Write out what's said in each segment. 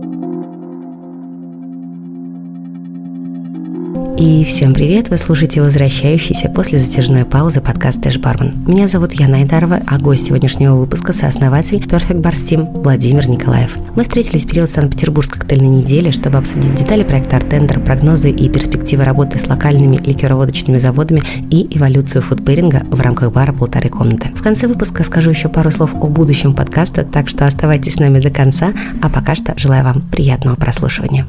Música И всем привет! Вы слушаете возвращающийся после затяжной паузы подкаст Тэш Бармен. Меня зовут Яна Айдарова, а гость сегодняшнего выпуска – сооснователь Perfect Bar Steam Владимир Николаев. Мы встретились в период Санкт-Петербургской коктейльной недели, чтобы обсудить детали проекта Артендер, прогнозы и перспективы работы с локальными ликероводочными заводами и эволюцию фудпейринга в рамках бара «Полторы комнаты». В конце выпуска скажу еще пару слов о будущем подкаста, так что оставайтесь с нами до конца, а пока что желаю вам приятного прослушивания.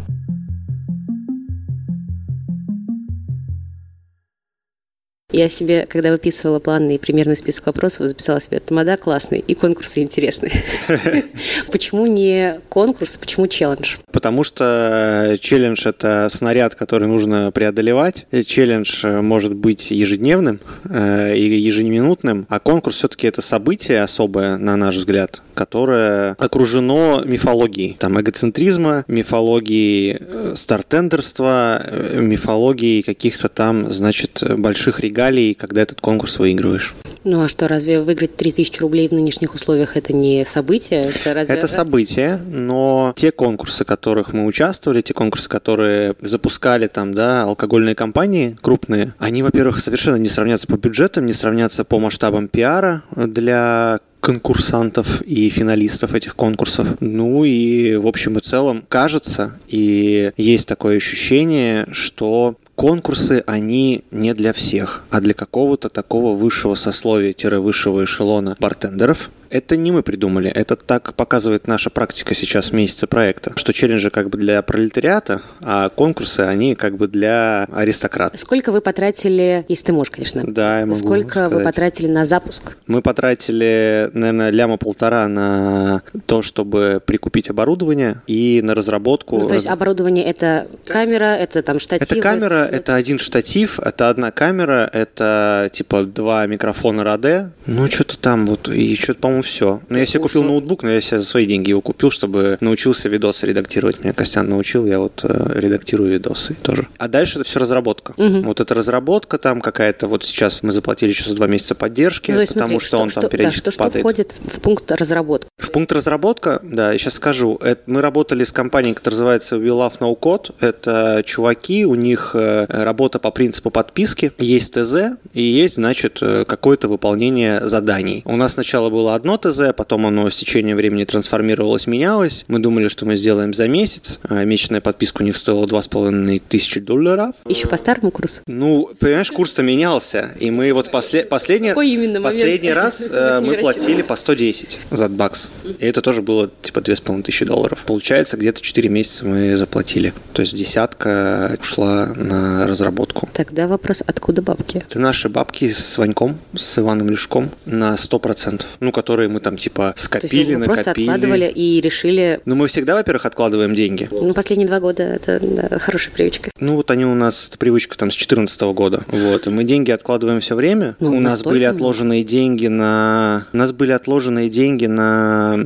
Я себе, когда выписывала планы и примерный список вопросов, записала себе «Тамада классный» и конкурсы интересные. Почему не конкурс, почему челлендж? Потому что челлендж – это снаряд, который нужно преодолевать. Челлендж э, может быть ежедневным э, и ежеминутным, а конкурс все-таки это событие особое, на наш взгляд, которое окружено мифологией. Там эгоцентризма, мифологией э, стартендерства, мифологией каких-то там, значит, больших регалий регалий, когда этот конкурс выигрываешь. Ну а что, разве выиграть 3000 рублей в нынешних условиях это не событие? Это, разве... это событие, но те конкурсы, в которых мы участвовали, те конкурсы, которые запускали там, да, алкогольные компании крупные, они, во-первых, совершенно не сравнятся по бюджетам, не сравнятся по масштабам пиара для конкурсантов и финалистов этих конкурсов. Ну и в общем и целом кажется, и есть такое ощущение, что конкурсы, они не для всех, а для какого-то такого высшего сословия-высшего эшелона бартендеров, это не мы придумали, это так показывает наша практика сейчас месяца проекта, что челленджи как бы для пролетариата, а конкурсы, они как бы для аристократов. Сколько вы потратили, если ты можешь, конечно, да, я могу сколько сказать. вы потратили на запуск? Мы потратили, наверное, ляма полтора на то, чтобы прикупить оборудование и на разработку. Ну, то есть оборудование это камера, это там штатив? Это камера, с... это один штатив, это одна камера, это типа два микрофона Rode, ну что-то там вот, и что-то, по-моему, по-моему, все. Но я себе купил ноутбук, но я себе за свои деньги его купил, чтобы научился видосы редактировать. Меня Костян научил, я вот э, редактирую видосы тоже. А дальше это все разработка. Угу. Вот эта разработка там какая-то, вот сейчас мы заплатили еще за два месяца поддержки, ну, потому смотри, что, что он что, там периодически да, что, что входит в пункт разработки? В пункт разработка, да, я сейчас скажу. Это, мы работали с компанией, которая называется We Love No Code. Это чуваки, у них э, работа по принципу подписки. Есть ТЗ и есть, значит, э, какое-то выполнение заданий. У нас сначала было одно одно ТЗ, потом оно с течением времени трансформировалось, менялось. Мы думали, что мы сделаем за месяц. А месячная подписка у них стоила 2,5 тысячи долларов. Еще по старому курсу? Ну, понимаешь, курс-то менялся. И мы вот после, последний, последний раз э, мы платили по 110 за бакс. И это тоже было типа 2,5 тысячи долларов. Получается, где-то 4 месяца мы заплатили. То есть десятка ушла на разработку. Тогда вопрос, откуда бабки? Это наши бабки с Ваньком, с Иваном Лешком на 100%. Ну, которые которые мы там типа скопили, То есть вы просто откладывали и решили... Ну, мы всегда, во-первых, откладываем деньги. Ну, последние два года это да, хорошая привычка. Ну, вот они у нас, это привычка там с 2014 года. Вот, и мы деньги откладываем все время. Ну, у нас были отложенные деньги на... У нас были отложенные деньги на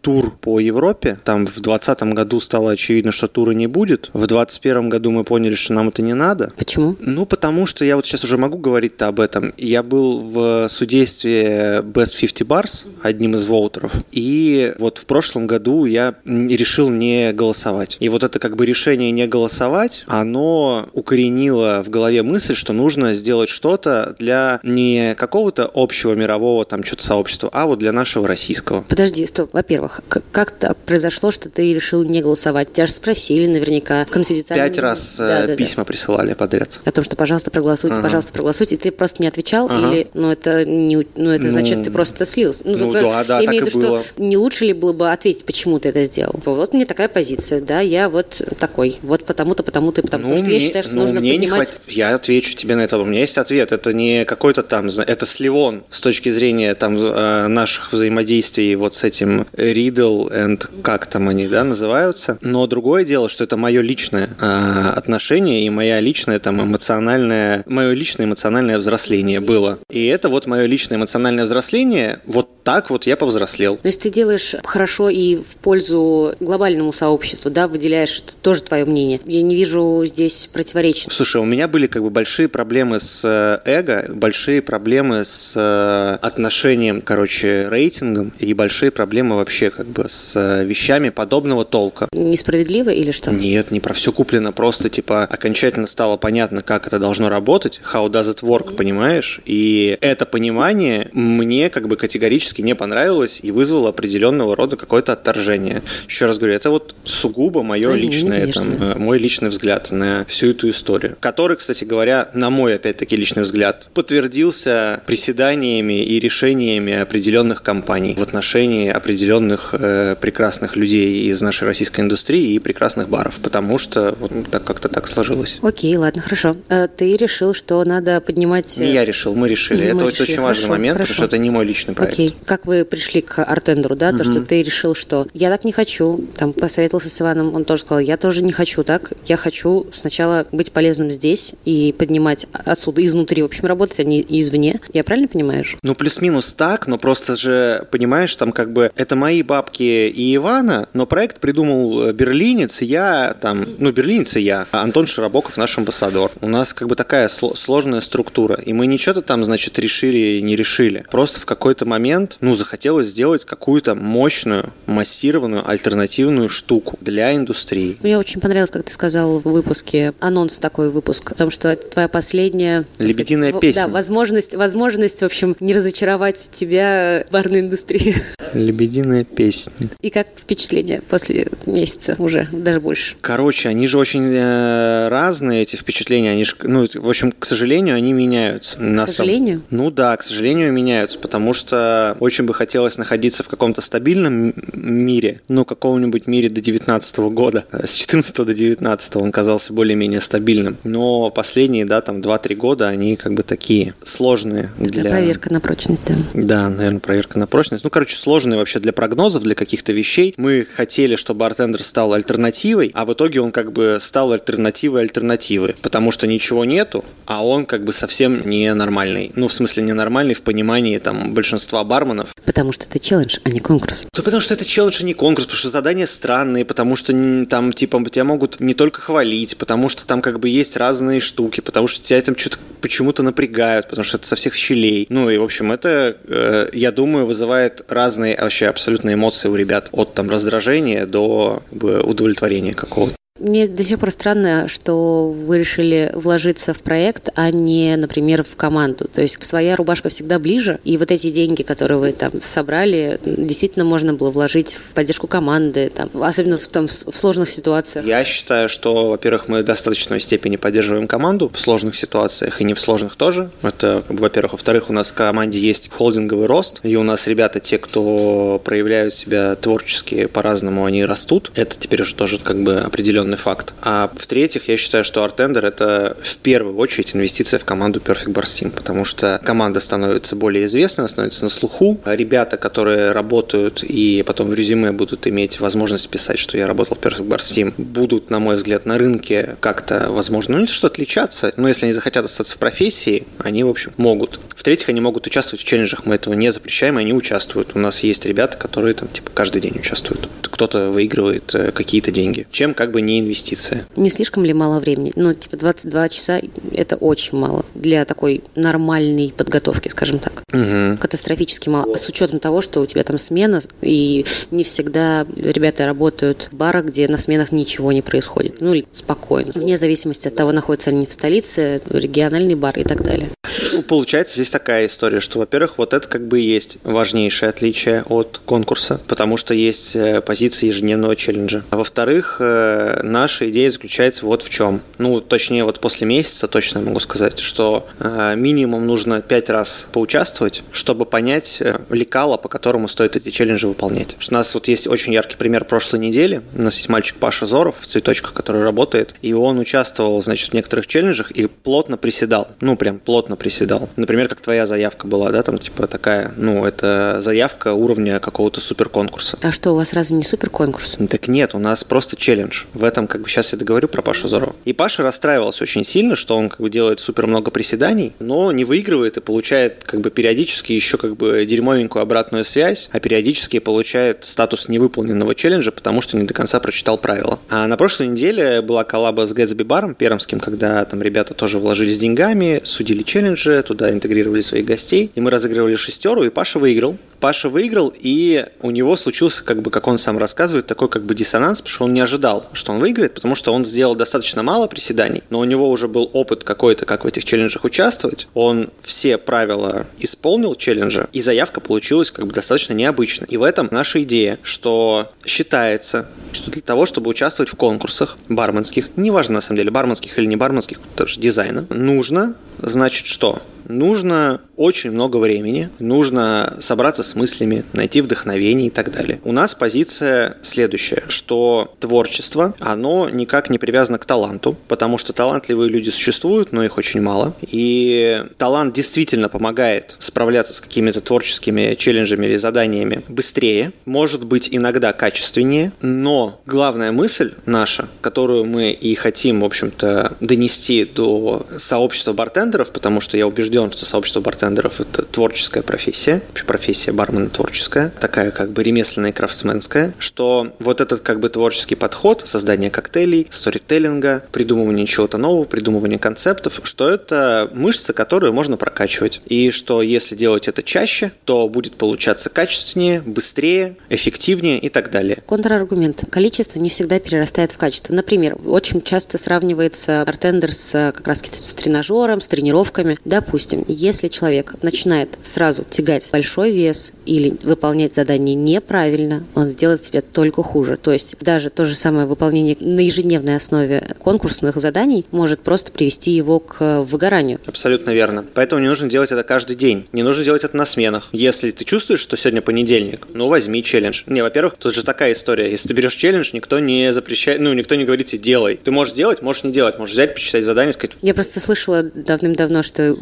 тур по Европе. Там в 2020 году стало очевидно, что тура не будет. В 2021 году мы поняли, что нам это не надо. Почему? Ну, потому что я вот сейчас уже могу говорить-то об этом. Я был в судействе Best 50 Bars, одним из воутеров. И вот в прошлом году я решил не голосовать. И вот это как бы решение не голосовать, оно укоренило в голове мысль, что нужно сделать что-то для не какого-то общего мирового там что-то сообщества, а вот для нашего российского. Подожди, стоп. Во-первых, как так произошло, что ты решил не голосовать? Тебя же спросили наверняка конфиденциально. Пять раз да, э, да, письма да. присылали подряд. О том, что пожалуйста проголосуйте, ага. пожалуйста проголосуйте, и ты просто не отвечал ага. или, ну это не, ну это ну, значит ты просто слился. Ну, ну да, да, я имею в виду, что не лучше ли было бы ответить, почему ты это сделал? Вот мне такая позиция, да, я вот такой, вот потому-то, потому-то и потому. Ну, потому что мне, я считаю, что ну, нужно мне поднимать... не хват... Я отвечу тебе на это. У меня есть ответ. Это не какой-то там, это сливон с точки зрения там э, наших взаимодействий вот с этим Riddle and как там они, да, называются. Но другое дело, что это мое личное э, отношение и моя личная там эмоциональная, мое личное эмоциональное взросление было. И это вот мое личное эмоциональное взросление, вот так вот я повзрослел. То есть ты делаешь хорошо и в пользу глобальному сообществу, да, выделяешь это тоже твое мнение. Я не вижу здесь противоречий. Слушай, у меня были как бы большие проблемы с э, эго, большие проблемы с э, отношением, короче, рейтингом и большие проблемы вообще как бы с э, вещами подобного толка. Несправедливо или что? Нет, не про все куплено, просто типа окончательно стало понятно, как это должно работать, how does it work, понимаешь? И это понимание мне как бы категорически не понравилось и вызвало определенного рода какое-то отторжение. Еще раз говорю, это вот сугубо мое Ну, личное, там, э, мой личный взгляд на всю эту историю, который, кстати говоря, на мой опять-таки личный взгляд, подтвердился приседаниями и решениями определенных компаний в отношении определенных э, прекрасных людей из нашей российской индустрии и прекрасных баров, потому что вот так как-то так сложилось. Окей, ладно, хорошо. Э, Ты решил, что надо поднимать... Не я решил, мы решили. Мгм, это мы решили. очень важный Хорошо, момент, потому хорошо. что это не мой личный проект. Окей. Как вы пришли к артендеру, да? То, что ты решил, что я так не хочу, там посоветовался с Иваном, он тоже сказал, я тоже не хочу так, я хочу сначала быть полезным здесь и поднимать отсюда, изнутри, в общем, работать, а не извне. Я правильно понимаю? Ну, плюс-минус так, но просто же, понимаешь, там как бы это мои бабки и Ивана, но проект придумал э, берлинец, я там, ну, берлинец и я, а Антон Широбоков наш амбассадор. У нас как бы такая сло- сложная структура, и мы ничего-то там, значит, решили и не решили. Просто в какой-то момент, ну, захотелось сделать какую-то мощную, массированную, альтернативную штуку для индустрии. Мне очень понравилось, как ты сказал в выпуске, анонс такой выпуск, потому что это твоя последняя... Лебединая сказать, песня. Да, возможность, возможность, в общем, не разочаровать тебя в барной индустрии. Лебединая песня. И как впечатление после месяца уже, даже больше? Короче, они же очень э, разные, эти впечатления. Они ж, ну, в общем, к сожалению, они меняются. Нас там- сожалению? ну да, к сожалению, меняются, потому что очень бы хотелось находиться в каком-то стабильном мире, ну, каком-нибудь мире до 19 года. Э, С 14 до 19 он казался более-менее стабильным. Но последние, да, там 2-3 года, они как бы такие сложные Такая для... проверка на прочность, да. Да, наверное, проверка на прочность. Ну, короче, сложные вообще для прогнозов, для каких-то вещей. Мы хотели, чтобы Артендер стал альтернативой, а в итоге он как бы стал альтернативой альтернативы, потому что ничего нету, а он как бы совсем не нормальный. Ну, в смысле, ненормальный в понимании там большинства барменов. Потому что это челлендж, а не конкурс. Да потому что это челлендж, а не конкурс, потому что задания странные, потому что там, типа, тебя могут не только хвалить, потому что там как бы есть разные штуки, потому что тебя там что-то почему-то напрягают, потому что это со всех щелей. Ну и, в общем, это, э, я думаю, вызывает разные вообще абсолютно эмоции у ребят. От там раздражения до как бы, удовлетворения какого-то. Мне до сих пор странно, что вы решили вложиться в проект, а не, например, в команду. То есть своя рубашка всегда ближе, и вот эти деньги, которые вы там собрали, действительно можно было вложить в поддержку команды, там, особенно в, там, в сложных ситуациях. Я считаю, что, во-первых, мы в достаточной степени поддерживаем команду в сложных ситуациях и не в сложных тоже. Это, во-первых. Во-вторых, у нас в команде есть холдинговый рост, и у нас ребята, те, кто проявляют себя творчески по-разному, они растут. Это теперь уже тоже как бы определенный факт. А в-третьих, я считаю, что Артендер это в первую очередь инвестиция в команду Perfect Bar Steam, потому что команда становится более известной, становится на слуху. А Ребята, которые работают и потом в резюме будут иметь возможность писать, что я работал в Perfect Bar Steam, будут, на мой взгляд, на рынке как-то, возможно, ну не то, что отличаться, но если они захотят остаться в профессии, они, в общем, могут. В-третьих, они могут участвовать в челленджах, мы этого не запрещаем, и они участвуют. У нас есть ребята, которые там, типа, каждый день участвуют. Кто-то выигрывает э, какие-то деньги, чем как бы не инвестиция. Не слишком ли мало времени? Ну, типа 22 часа – это очень мало для такой нормальной подготовки, скажем так. Мгм. Катастрофически мало. С учетом того, что у тебя там смена, и не всегда ребята работают в барах, где на сменах ничего не происходит. Ну, или спокойно. Вне зависимости от того, находятся они в столице, региональный бар и так далее. Ну, получается, здесь такая история, что, во-первых, вот это как бы есть важнейшее отличие от конкурса, потому что есть э, позиции ежедневного челленджа. А во-вторых, э, наша идея заключается вот в чем. Ну, точнее, вот после месяца точно могу сказать, что э, минимум нужно пять раз поучаствовать, чтобы понять лекало, по которому стоит эти челленджи выполнять. Что у нас вот есть очень яркий пример прошлой недели. У нас есть мальчик Паша Зоров в цветочках, который работает, и он участвовал, значит, в некоторых челленджах и плотно приседал. Ну, прям плотно приседал. Например, как твоя заявка была, да, там типа такая, ну, это заявка уровня какого-то суперконкурса. А что, у вас разве не суперконкурс? Так нет, у нас просто челлендж. В этом, как бы, сейчас я договорю про Пашу Зорова. И Паша расстраивался очень сильно, что он, как бы, делает супер много приседаний, но не выигрывает и получает, как бы, периодически еще, как бы, дерьмовенькую обратную связь, а периодически получает статус невыполненного челленджа, потому что не до конца прочитал правила. А на прошлой неделе была коллаба с Гэтсби Баром пермским, когда там ребята тоже вложились деньгами, судили челленджи, туда интегрировали своих гостей, и мы разыгрывали шестеру, и Паша выиграл. Паша выиграл, и у него случился, как бы, как он сам рассказывает, такой как бы диссонанс, потому что он не ожидал, что он выиграет, потому что он сделал достаточно мало приседаний, но у него уже был опыт какой-то, как в этих челленджах участвовать. Он все правила исполнил челленджа, и заявка получилась как бы достаточно необычной. И в этом наша идея, что считается, что для того, чтобы участвовать в конкурсах барменских, неважно на самом деле, барменских или не барменских, тоже дизайна, нужно, значит, что? нужно очень много времени, нужно собраться с мыслями, найти вдохновение и так далее. У нас позиция следующая, что творчество, оно никак не привязано к таланту, потому что талантливые люди существуют, но их очень мало. И талант действительно помогает справляться с какими-то творческими челленджами или заданиями быстрее, может быть иногда качественнее, но главная мысль наша, которую мы и хотим, в общем-то, донести до сообщества бартендеров, потому что я убежден, что сообщество бартендеров – это творческая профессия, профессия бармена творческая, такая как бы ремесленная и крафтсменская, что вот этот как бы творческий подход, создание коктейлей, сторителлинга, придумывание чего-то нового, придумывание концептов, что это мышцы, которые можно прокачивать. И что если делать это чаще, то будет получаться качественнее, быстрее, эффективнее и так далее. Контраргумент. Количество не всегда перерастает в качество. Например, очень часто сравнивается бартендер с как раз с тренажером, с тренировками. Допустим, если человек начинает сразу тягать большой вес или выполнять задание неправильно, он сделает себе только хуже. То есть даже то же самое выполнение на ежедневной основе конкурсных заданий может просто привести его к выгоранию. Абсолютно верно. Поэтому не нужно делать это каждый день. Не нужно делать это на сменах. Если ты чувствуешь, что сегодня понедельник, ну возьми челлендж. Не, во-первых, тут же такая история. Если ты берешь челлендж, никто не запрещает, ну никто не говорит тебе делай. Ты можешь делать, можешь не делать. Можешь взять, почитать задание, сказать. Я просто слышала давным-давно, что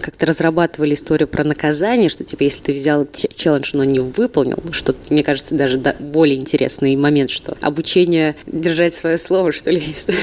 как-то разрабатывали историю про наказание, что типа если ты взял челлендж, но не выполнил, что мне кажется даже более интересный момент, что обучение держать свое слово, что ли.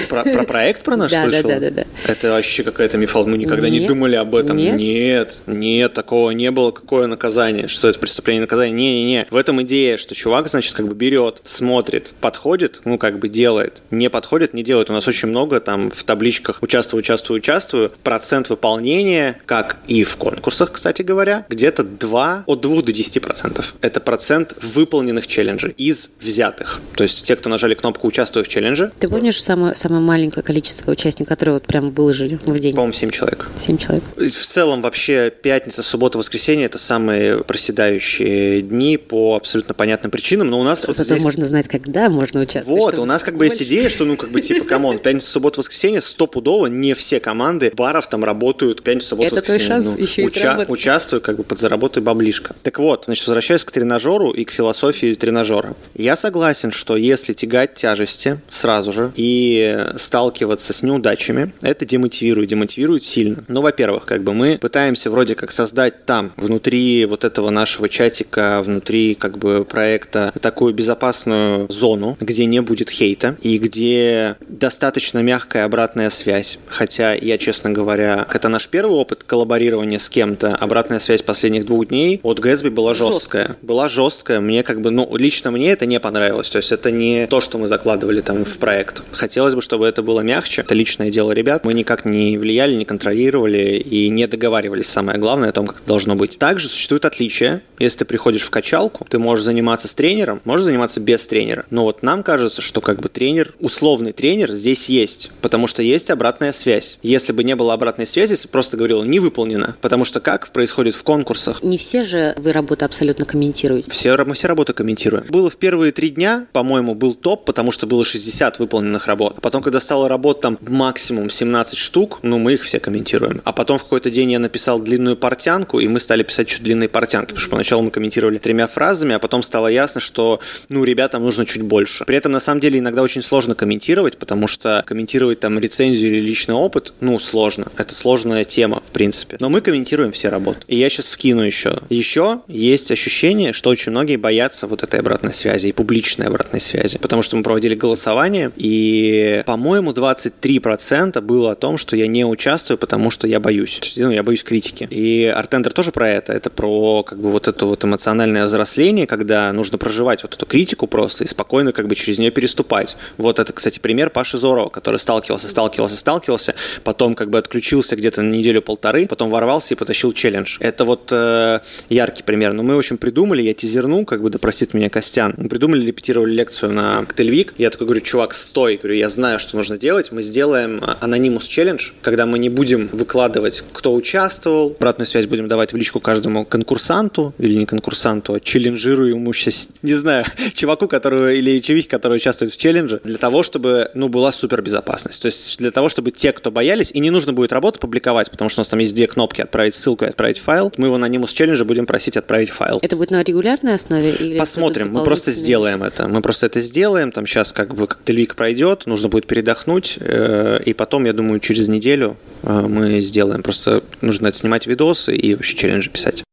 Про, про проект про наш да, слышал? Да, да, да, да. Это вообще какая-то мифал, мы никогда нет, не думали об этом. Нет? нет, нет, такого не было. Какое наказание? Что это преступление наказание? Не-не-не. В этом идея, что чувак, значит, как бы берет, смотрит, подходит, ну как бы делает, не подходит, не делает. У нас очень много там в табличках участвую, участвую, участвую, процент выполнения, как и в конкурсах, кстати говоря, где-то 2, от 2 до 10 процентов. Это процент выполненных челленджей из взятых. То есть те, кто нажали кнопку «Участвую в челлендже». Ты помнишь самое, самое маленькое количество участников, которые вот прям выложили в день? По-моему, 7 человек. 7 человек. В целом вообще пятница, суббота, воскресенье – это самые проседающие дни по абсолютно понятным причинам, но у нас вот здесь... можно знать, когда можно участвовать. Вот, у нас как бы больше... есть идея, что ну как бы типа, come on, пятница, суббота, воскресенье стопудово не все команды баров там работают пятница, суббота, воскресенье шанс ну, еще уча- Участвуй, как бы подзаработай баблишко. Так вот, значит, возвращаясь к тренажеру и к философии тренажера. Я согласен, что если тягать тяжести сразу же и сталкиваться с неудачами, это демотивирует, демотивирует сильно. Ну, во-первых, как бы мы пытаемся вроде как создать там, внутри вот этого нашего чатика, внутри как бы проекта такую безопасную зону, где не будет хейта и где достаточно мягкая обратная связь. Хотя я, честно говоря, это наш первый опыт коллаборирования с кем-то, обратная связь последних двух дней от Гэтсби была жесткая. Жестко. Была жесткая. Мне как бы, ну, лично мне это не понравилось. То есть это не то, что мы закладывали там в проект. Хотелось бы, чтобы это было мягче. Это личное дело ребят. Мы никак не влияли, не контролировали и не договаривались, самое главное, о том, как это должно быть. Также существует отличие. Если ты приходишь в качалку, ты можешь заниматься с тренером, можешь заниматься без тренера. Но вот нам кажется, что как бы тренер, условный тренер здесь есть, потому что есть обратная связь. Если бы не было обратной связи, если просто говорил не выполнено, потому что как происходит в конкурсах. Не все же вы работы абсолютно комментируете. Все, мы все работы комментируем. Было в первые три дня, по-моему, был топ, потому что было 60 выполненных работ. А потом, когда стало работ там максимум 17 штук, ну, мы их все комментируем. А потом в какой-то день я написал длинную портянку, и мы стали писать чуть длинные портянки, потому что поначалу мы комментировали тремя фразами, а потом стало ясно, что, ну, ребятам нужно чуть больше. При этом, на самом деле, иногда очень сложно комментировать, потому что комментировать там рецензию или личный опыт, ну, сложно. это сложная тема, в принципе. Но мы комментируем все работы. И я сейчас вкину еще. Еще есть ощущение, что очень многие боятся вот этой обратной связи и публичной обратной связи. Потому что мы проводили голосование, и, по-моему, 23% было о том, что я не участвую, потому что я боюсь. Ну, я боюсь критики. И Артендер тоже про это. Это про как бы вот это вот эмоциональное взросление, когда нужно проживать вот эту критику просто и спокойно как бы через нее переступать. Вот это, кстати, пример Паши Зорова, который сталкивался, сталкивался, сталкивался, потом как бы отключился где-то на неделю-полторы, потом ворвался и потащил челлендж. Это вот э, яркий пример. Но мы, в общем, придумали, я тизерну, как бы, да простит меня Костян, мы придумали, репетировали лекцию на Коктейльвик. Я такой говорю, чувак, стой, говорю, я знаю, что нужно делать. Мы сделаем анонимус челлендж, когда мы не будем выкладывать, кто участвовал, обратную связь будем давать в личку каждому конкурсанту или не конкурсанту, а челленджируемому сейчас, не знаю, чуваку, который или чевихе, который участвует в челлендже, для того, чтобы, ну, была супер безопасность. То есть для того, чтобы те, кто боялись, и не нужно будет работу публиковать, потому что у нас там есть две кнопки «Отправить ссылку» и «Отправить файл», мы его анонимус челленджа будем просить отправить файл. Это будет на регулярной основе? Или Посмотрим, мы просто сделаем это. Мы просто это сделаем, там сейчас как бы как Тельвик пройдет, нужно будет передохнуть, э, и потом, я думаю, через неделю э, мы сделаем. Просто нужно снимать видосы и вообще челленджи писать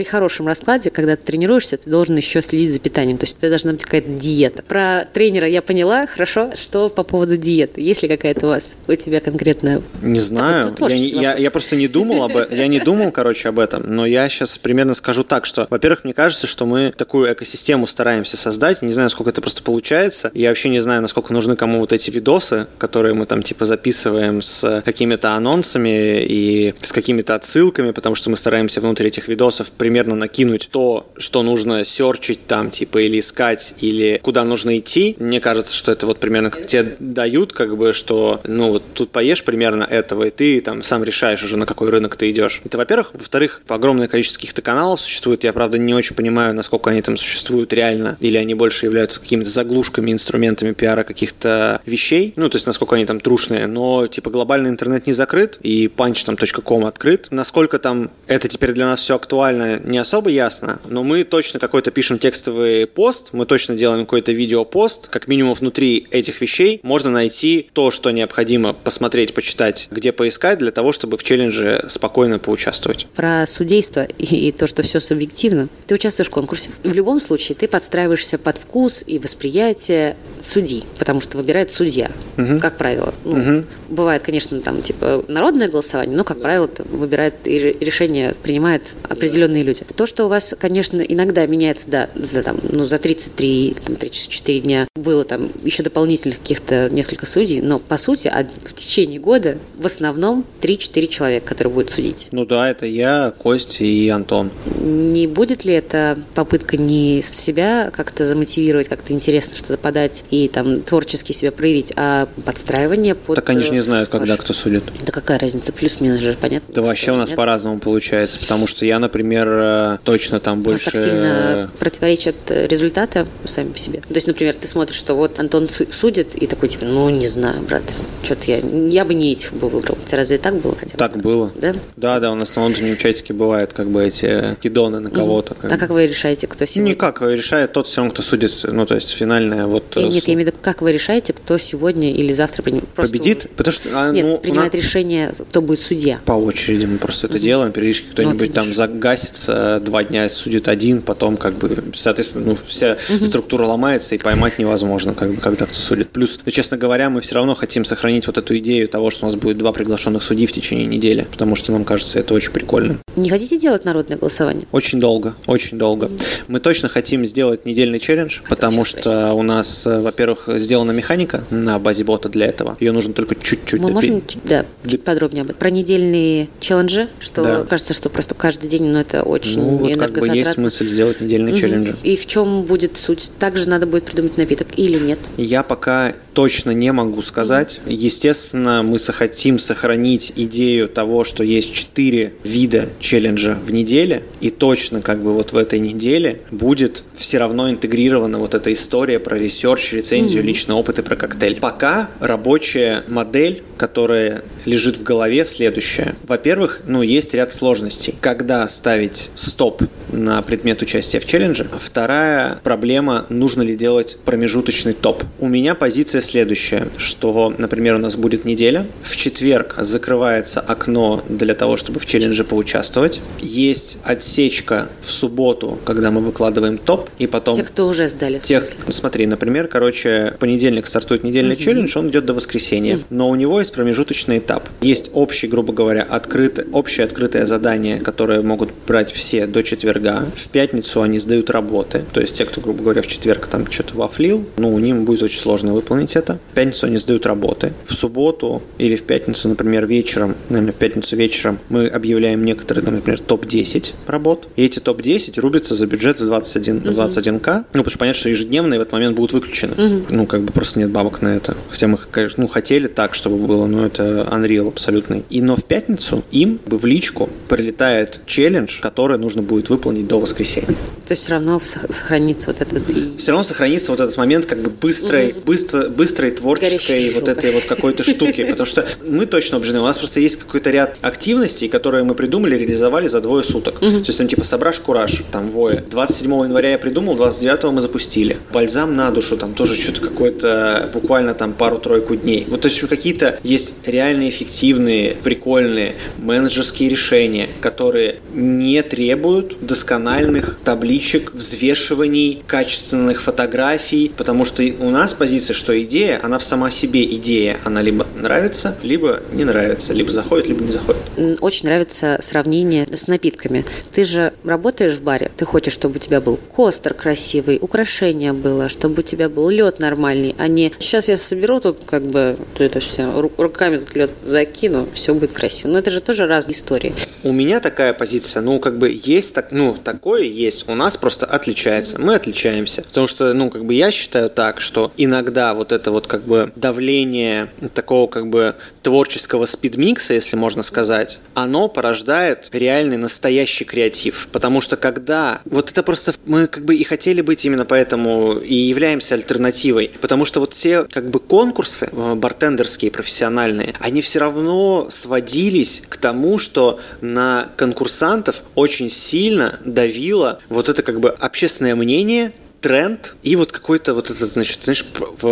при хорошем раскладе, когда ты тренируешься, ты должен еще следить за питанием. То есть это должна быть какая-то диета. Про тренера я поняла, хорошо. Что по поводу диеты? Есть ли какая-то у вас, у тебя конкретно? Не знаю. Я, я, я просто не думал об этом. Я не думал, короче, об этом. Но я сейчас примерно скажу так, что, во-первых, мне кажется, что мы такую экосистему стараемся создать. Не знаю, сколько это просто получается. Я вообще не знаю, насколько нужны кому вот эти видосы, которые мы там типа записываем с какими-то анонсами и с какими-то отсылками, потому что мы стараемся внутрь этих видосов примерно накинуть то, что нужно серчить там, типа, или искать, или куда нужно идти. Мне кажется, что это вот примерно как тебе дают, как бы, что, ну, вот тут поешь примерно этого, и ты там сам решаешь уже, на какой рынок ты идешь. Это, во-первых. Во-вторых, огромное количество каких-то каналов существует. Я, правда, не очень понимаю, насколько они там существуют реально, или они больше являются какими-то заглушками, инструментами пиара каких-то вещей. Ну, то есть, насколько они там трушные. Но, типа, глобальный интернет не закрыт, и punch там .com открыт. Насколько там это теперь для нас все актуально, не особо ясно, но мы точно какой-то пишем текстовый пост, мы точно делаем какой-то видеопост, как минимум внутри этих вещей можно найти то, что необходимо посмотреть, почитать, где поискать для того, чтобы в челлендже спокойно поучаствовать. Про судейство и то, что все субъективно. Ты участвуешь в конкурсе. В любом случае ты подстраиваешься под вкус и восприятие судей, потому что выбирает судья, угу. как правило. Ну, угу. Бывает, конечно, там типа народное голосование, но, как правило, выбирает и решение принимает определенные разные люди. То, что у вас, конечно, иногда меняется, да, за, там, ну, за 33, там, 34 дня было там еще дополнительных каких-то несколько судей, но по сути в течение года в основном 3-4 человека, которые будут судить. Ну да, это я, Костя и Антон. Не будет ли это попытка не себя как-то замотивировать, как-то интересно что-то подать и там творчески себя проявить, а подстраивание под... Так они же не знают, когда ваш... кто судит. Да какая разница, плюс-минус же, понятно? Да вообще у нас по-разному получается, потому что я, например, Э, точно там больше... так сильно противоречат результаты сами по себе. То есть, например, ты смотришь, что вот Антон судит, и такой, типа, ну, не знаю, брат, что-то я, я бы не этих бы выбрал. Тебя разве так было? Хотя так раз? было. Да? Да, да, у нас на внутреннем чатике бывает как бы эти кидоны на кого-то. Как... А как вы решаете, кто сегодня? Никак, решает тот все равно, кто судит, ну, то есть финальная вот... И, нет, я имею в виду, как вы решаете, кто сегодня или завтра приним... Просто... победит? Потому что... А, нет, ну, принимает нас... решение, кто будет судья. По очереди мы просто это делаем, периодически ну, кто-нибудь там загасится судится два дня, судит один, потом как бы, соответственно, ну, вся угу. структура ломается и поймать невозможно, как бы, когда кто судит. Плюс, ну, честно говоря, мы все равно хотим сохранить вот эту идею того, что у нас будет два приглашенных судей в течение недели, потому что нам кажется это очень прикольно. Не хотите делать народное голосование? Очень долго, очень долго. Угу. Мы точно хотим сделать недельный челлендж, Хотел потому что спросить. у нас, э, во-первых, сделана механика на базе бота для этого. Ее нужно только чуть-чуть. Мы можем, да, чуть подробнее об этом. Про недельные челленджи, что да. кажется, что просто каждый день, но ну, это очень ну, вот как бы есть смысл сделать недельный угу. челлендж. И в чем будет суть? Также надо будет придумать напиток или нет? Я пока точно не могу сказать. Естественно, мы хотим сохранить идею того, что есть четыре вида челленджа в неделе, и точно как бы вот в этой неделе будет все равно интегрирована вот эта история про research, рецензию, mm-hmm. личный опыт и про коктейль. Пока рабочая модель, которая лежит в голове, следующая. Во-первых, ну, есть ряд сложностей. Когда ставить делать стоп на предмет участия в челлендже. Вторая проблема, нужно ли делать промежуточный топ. У меня позиция следующая, что, например, у нас будет неделя, в четверг закрывается окно для того, чтобы в челлендже поучаствовать. Есть отсечка в субботу, когда мы выкладываем топ, и потом... Те, кто уже сдали. Тех, смотри, например, короче, понедельник стартует недельный угу. челлендж, он идет до воскресенья, угу. но у него есть промежуточный этап. Есть общий, грубо говоря, открытый, общее открытое задание, которое могут брать все до четверга. В пятницу они сдают работы, то есть те, кто, грубо говоря, в четверг там что-то вафлил, ну, у них будет очень сложно выполнить это. В пятницу они сдают работы. В субботу или в пятницу, например, вечером, наверное, в пятницу вечером мы объявляем некоторые, там, например, топ-10 работ, и эти топ-10 рубятся за бюджет 21, угу. 21к, ну, потому что понятно, что ежедневные в этот момент будут выключены. Угу. Ну, как бы просто нет бабок на это. Хотя мы, конечно, ну, хотели так, чтобы было, но это unreal абсолютный. И но в пятницу им бы в личку прилетает челлендж, который нужно будет выполнить до воскресенья. То есть все равно сохранится вот этот... Все равно сохранится вот этот момент как бы быстрой, угу. быстро, быстрой творческой вот этой вот какой-то штуки. Потому что мы точно убеждены, у нас просто есть какой-то ряд активностей, которые мы придумали, реализовали за двое суток. То есть там типа сображ кураж, там вое. 27 января я придумал, 29 мы запустили. Бальзам на душу, там тоже что-то какое-то буквально там пару-тройку дней. Вот то есть какие-то есть реально эффективные, прикольные менеджерские решения, которые не требуют доскональных табличек, взвешиваний, качественных фотографий, потому что у нас позиция, что идея, она в сама себе идея, она либо нравится, либо не нравится, либо заходит, либо не заходит. Очень нравится сравнение с напитками. Ты же работаешь в баре, ты хочешь, чтобы у тебя был костер красивый, украшение было, чтобы у тебя был лед нормальный, а не сейчас я соберу тут как бы это все руками тут лед закину, все будет красиво. Но это же тоже разные истории. У меня такая позиция, ну как бы есть так, ну такое есть, у нас просто отличается, мы отличаемся, потому что, ну как бы я считаю так, что иногда вот это вот как бы давление такого как бы творческого спидмикса, если можно сказать, оно порождает реальный настоящий креатив, потому что когда вот это просто мы как бы и хотели быть именно поэтому и являемся альтернативой, потому что вот все как бы конкурсы э, бартендерские, профессиональные, они все равно сводились к тому, что на конкурсантов очень сильно давило вот это как бы общественное мнение, тренд и вот какой-то вот этот, значит, знаешь,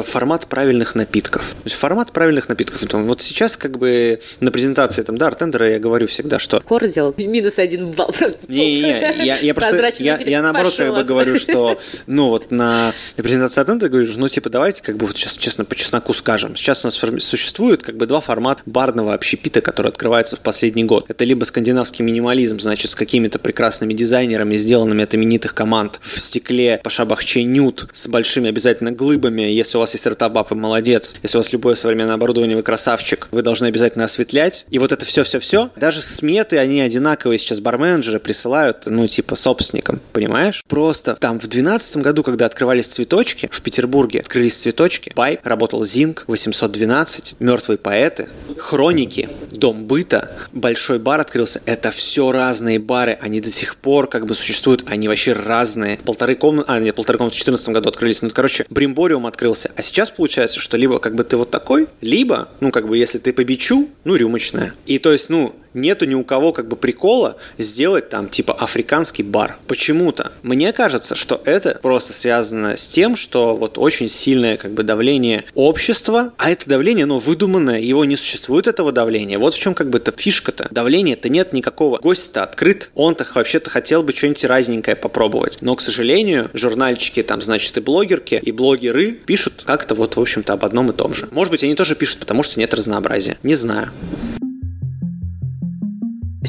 формат правильных напитков. То есть формат правильных напитков. Вот сейчас как бы на презентации там, да, артендера я говорю всегда, что... Кордил минус один балл просто. Не, не, я, я просто, я, я наоборот как бы говорю, что, ну вот на презентации артендера говорю, ну типа давайте как бы вот сейчас честно по чесноку скажем. Сейчас у нас существует как бы два формата барного общепита, который открывается в последний год. Это либо скандинавский минимализм, значит, с какими-то прекрасными дизайнерами, сделанными от именитых команд в стекле по шабах Бахче Нют с большими обязательно глыбами. Если у вас есть стартап, вы молодец. Если у вас любое современное оборудование, вы красавчик. Вы должны обязательно осветлять. И вот это все-все-все. Даже сметы, они одинаковые сейчас барменджеры присылают, ну, типа, собственникам, понимаешь? Просто там в 2012 году, когда открывались цветочки, в Петербурге открылись цветочки, Пайп, работал Зинг, 812, Мертвые поэты, Хроники, Дом быта, Большой бар открылся. Это все разные бары, они до сих пор как бы существуют, они вообще разные. Полторы комнаты, а, нет, полторы комнаты в 2014 году открылись. Ну, короче, Бримбориум открылся. А сейчас получается, что либо как бы ты вот такой, либо, ну, как бы, если ты по бичу, ну, рюмочная. И то есть, ну, нету ни у кого как бы прикола сделать там типа африканский бар. Почему-то. Мне кажется, что это просто связано с тем, что вот очень сильное как бы давление общества, а это давление, ну, выдуманное, его не существует этого давления. Вот в чем как бы это фишка-то. Давления-то нет никакого. Гость-то открыт, он-то вообще-то хотел бы что-нибудь разненькое попробовать. Но, к сожалению, журнальчики там, значит, и блогерки, и блогеры пишут как-то вот, в общем-то, об одном и том же. Может быть, они тоже пишут, потому что нет разнообразия. Не знаю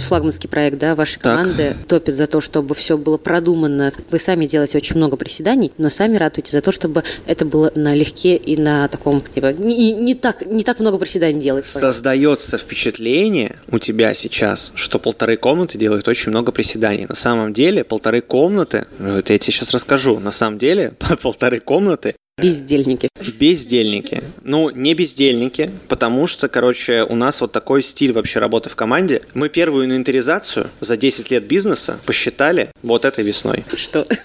флагманский проект, да, вашей так. команды топит за то, чтобы все было продумано. Вы сами делаете очень много приседаний, но сами ратуете за то, чтобы это было налегке и на таком, типа, не, не, так, не так много приседаний делать. Создается впечатление у тебя сейчас, что полторы комнаты делают очень много приседаний. На самом деле полторы комнаты, это я тебе сейчас расскажу, на самом деле полторы комнаты Бездельники. Бездельники. Ну, не бездельники, потому что, короче, у нас вот такой стиль вообще работы в команде. Мы первую инвентаризацию за 10 лет бизнеса посчитали вот этой весной. Что?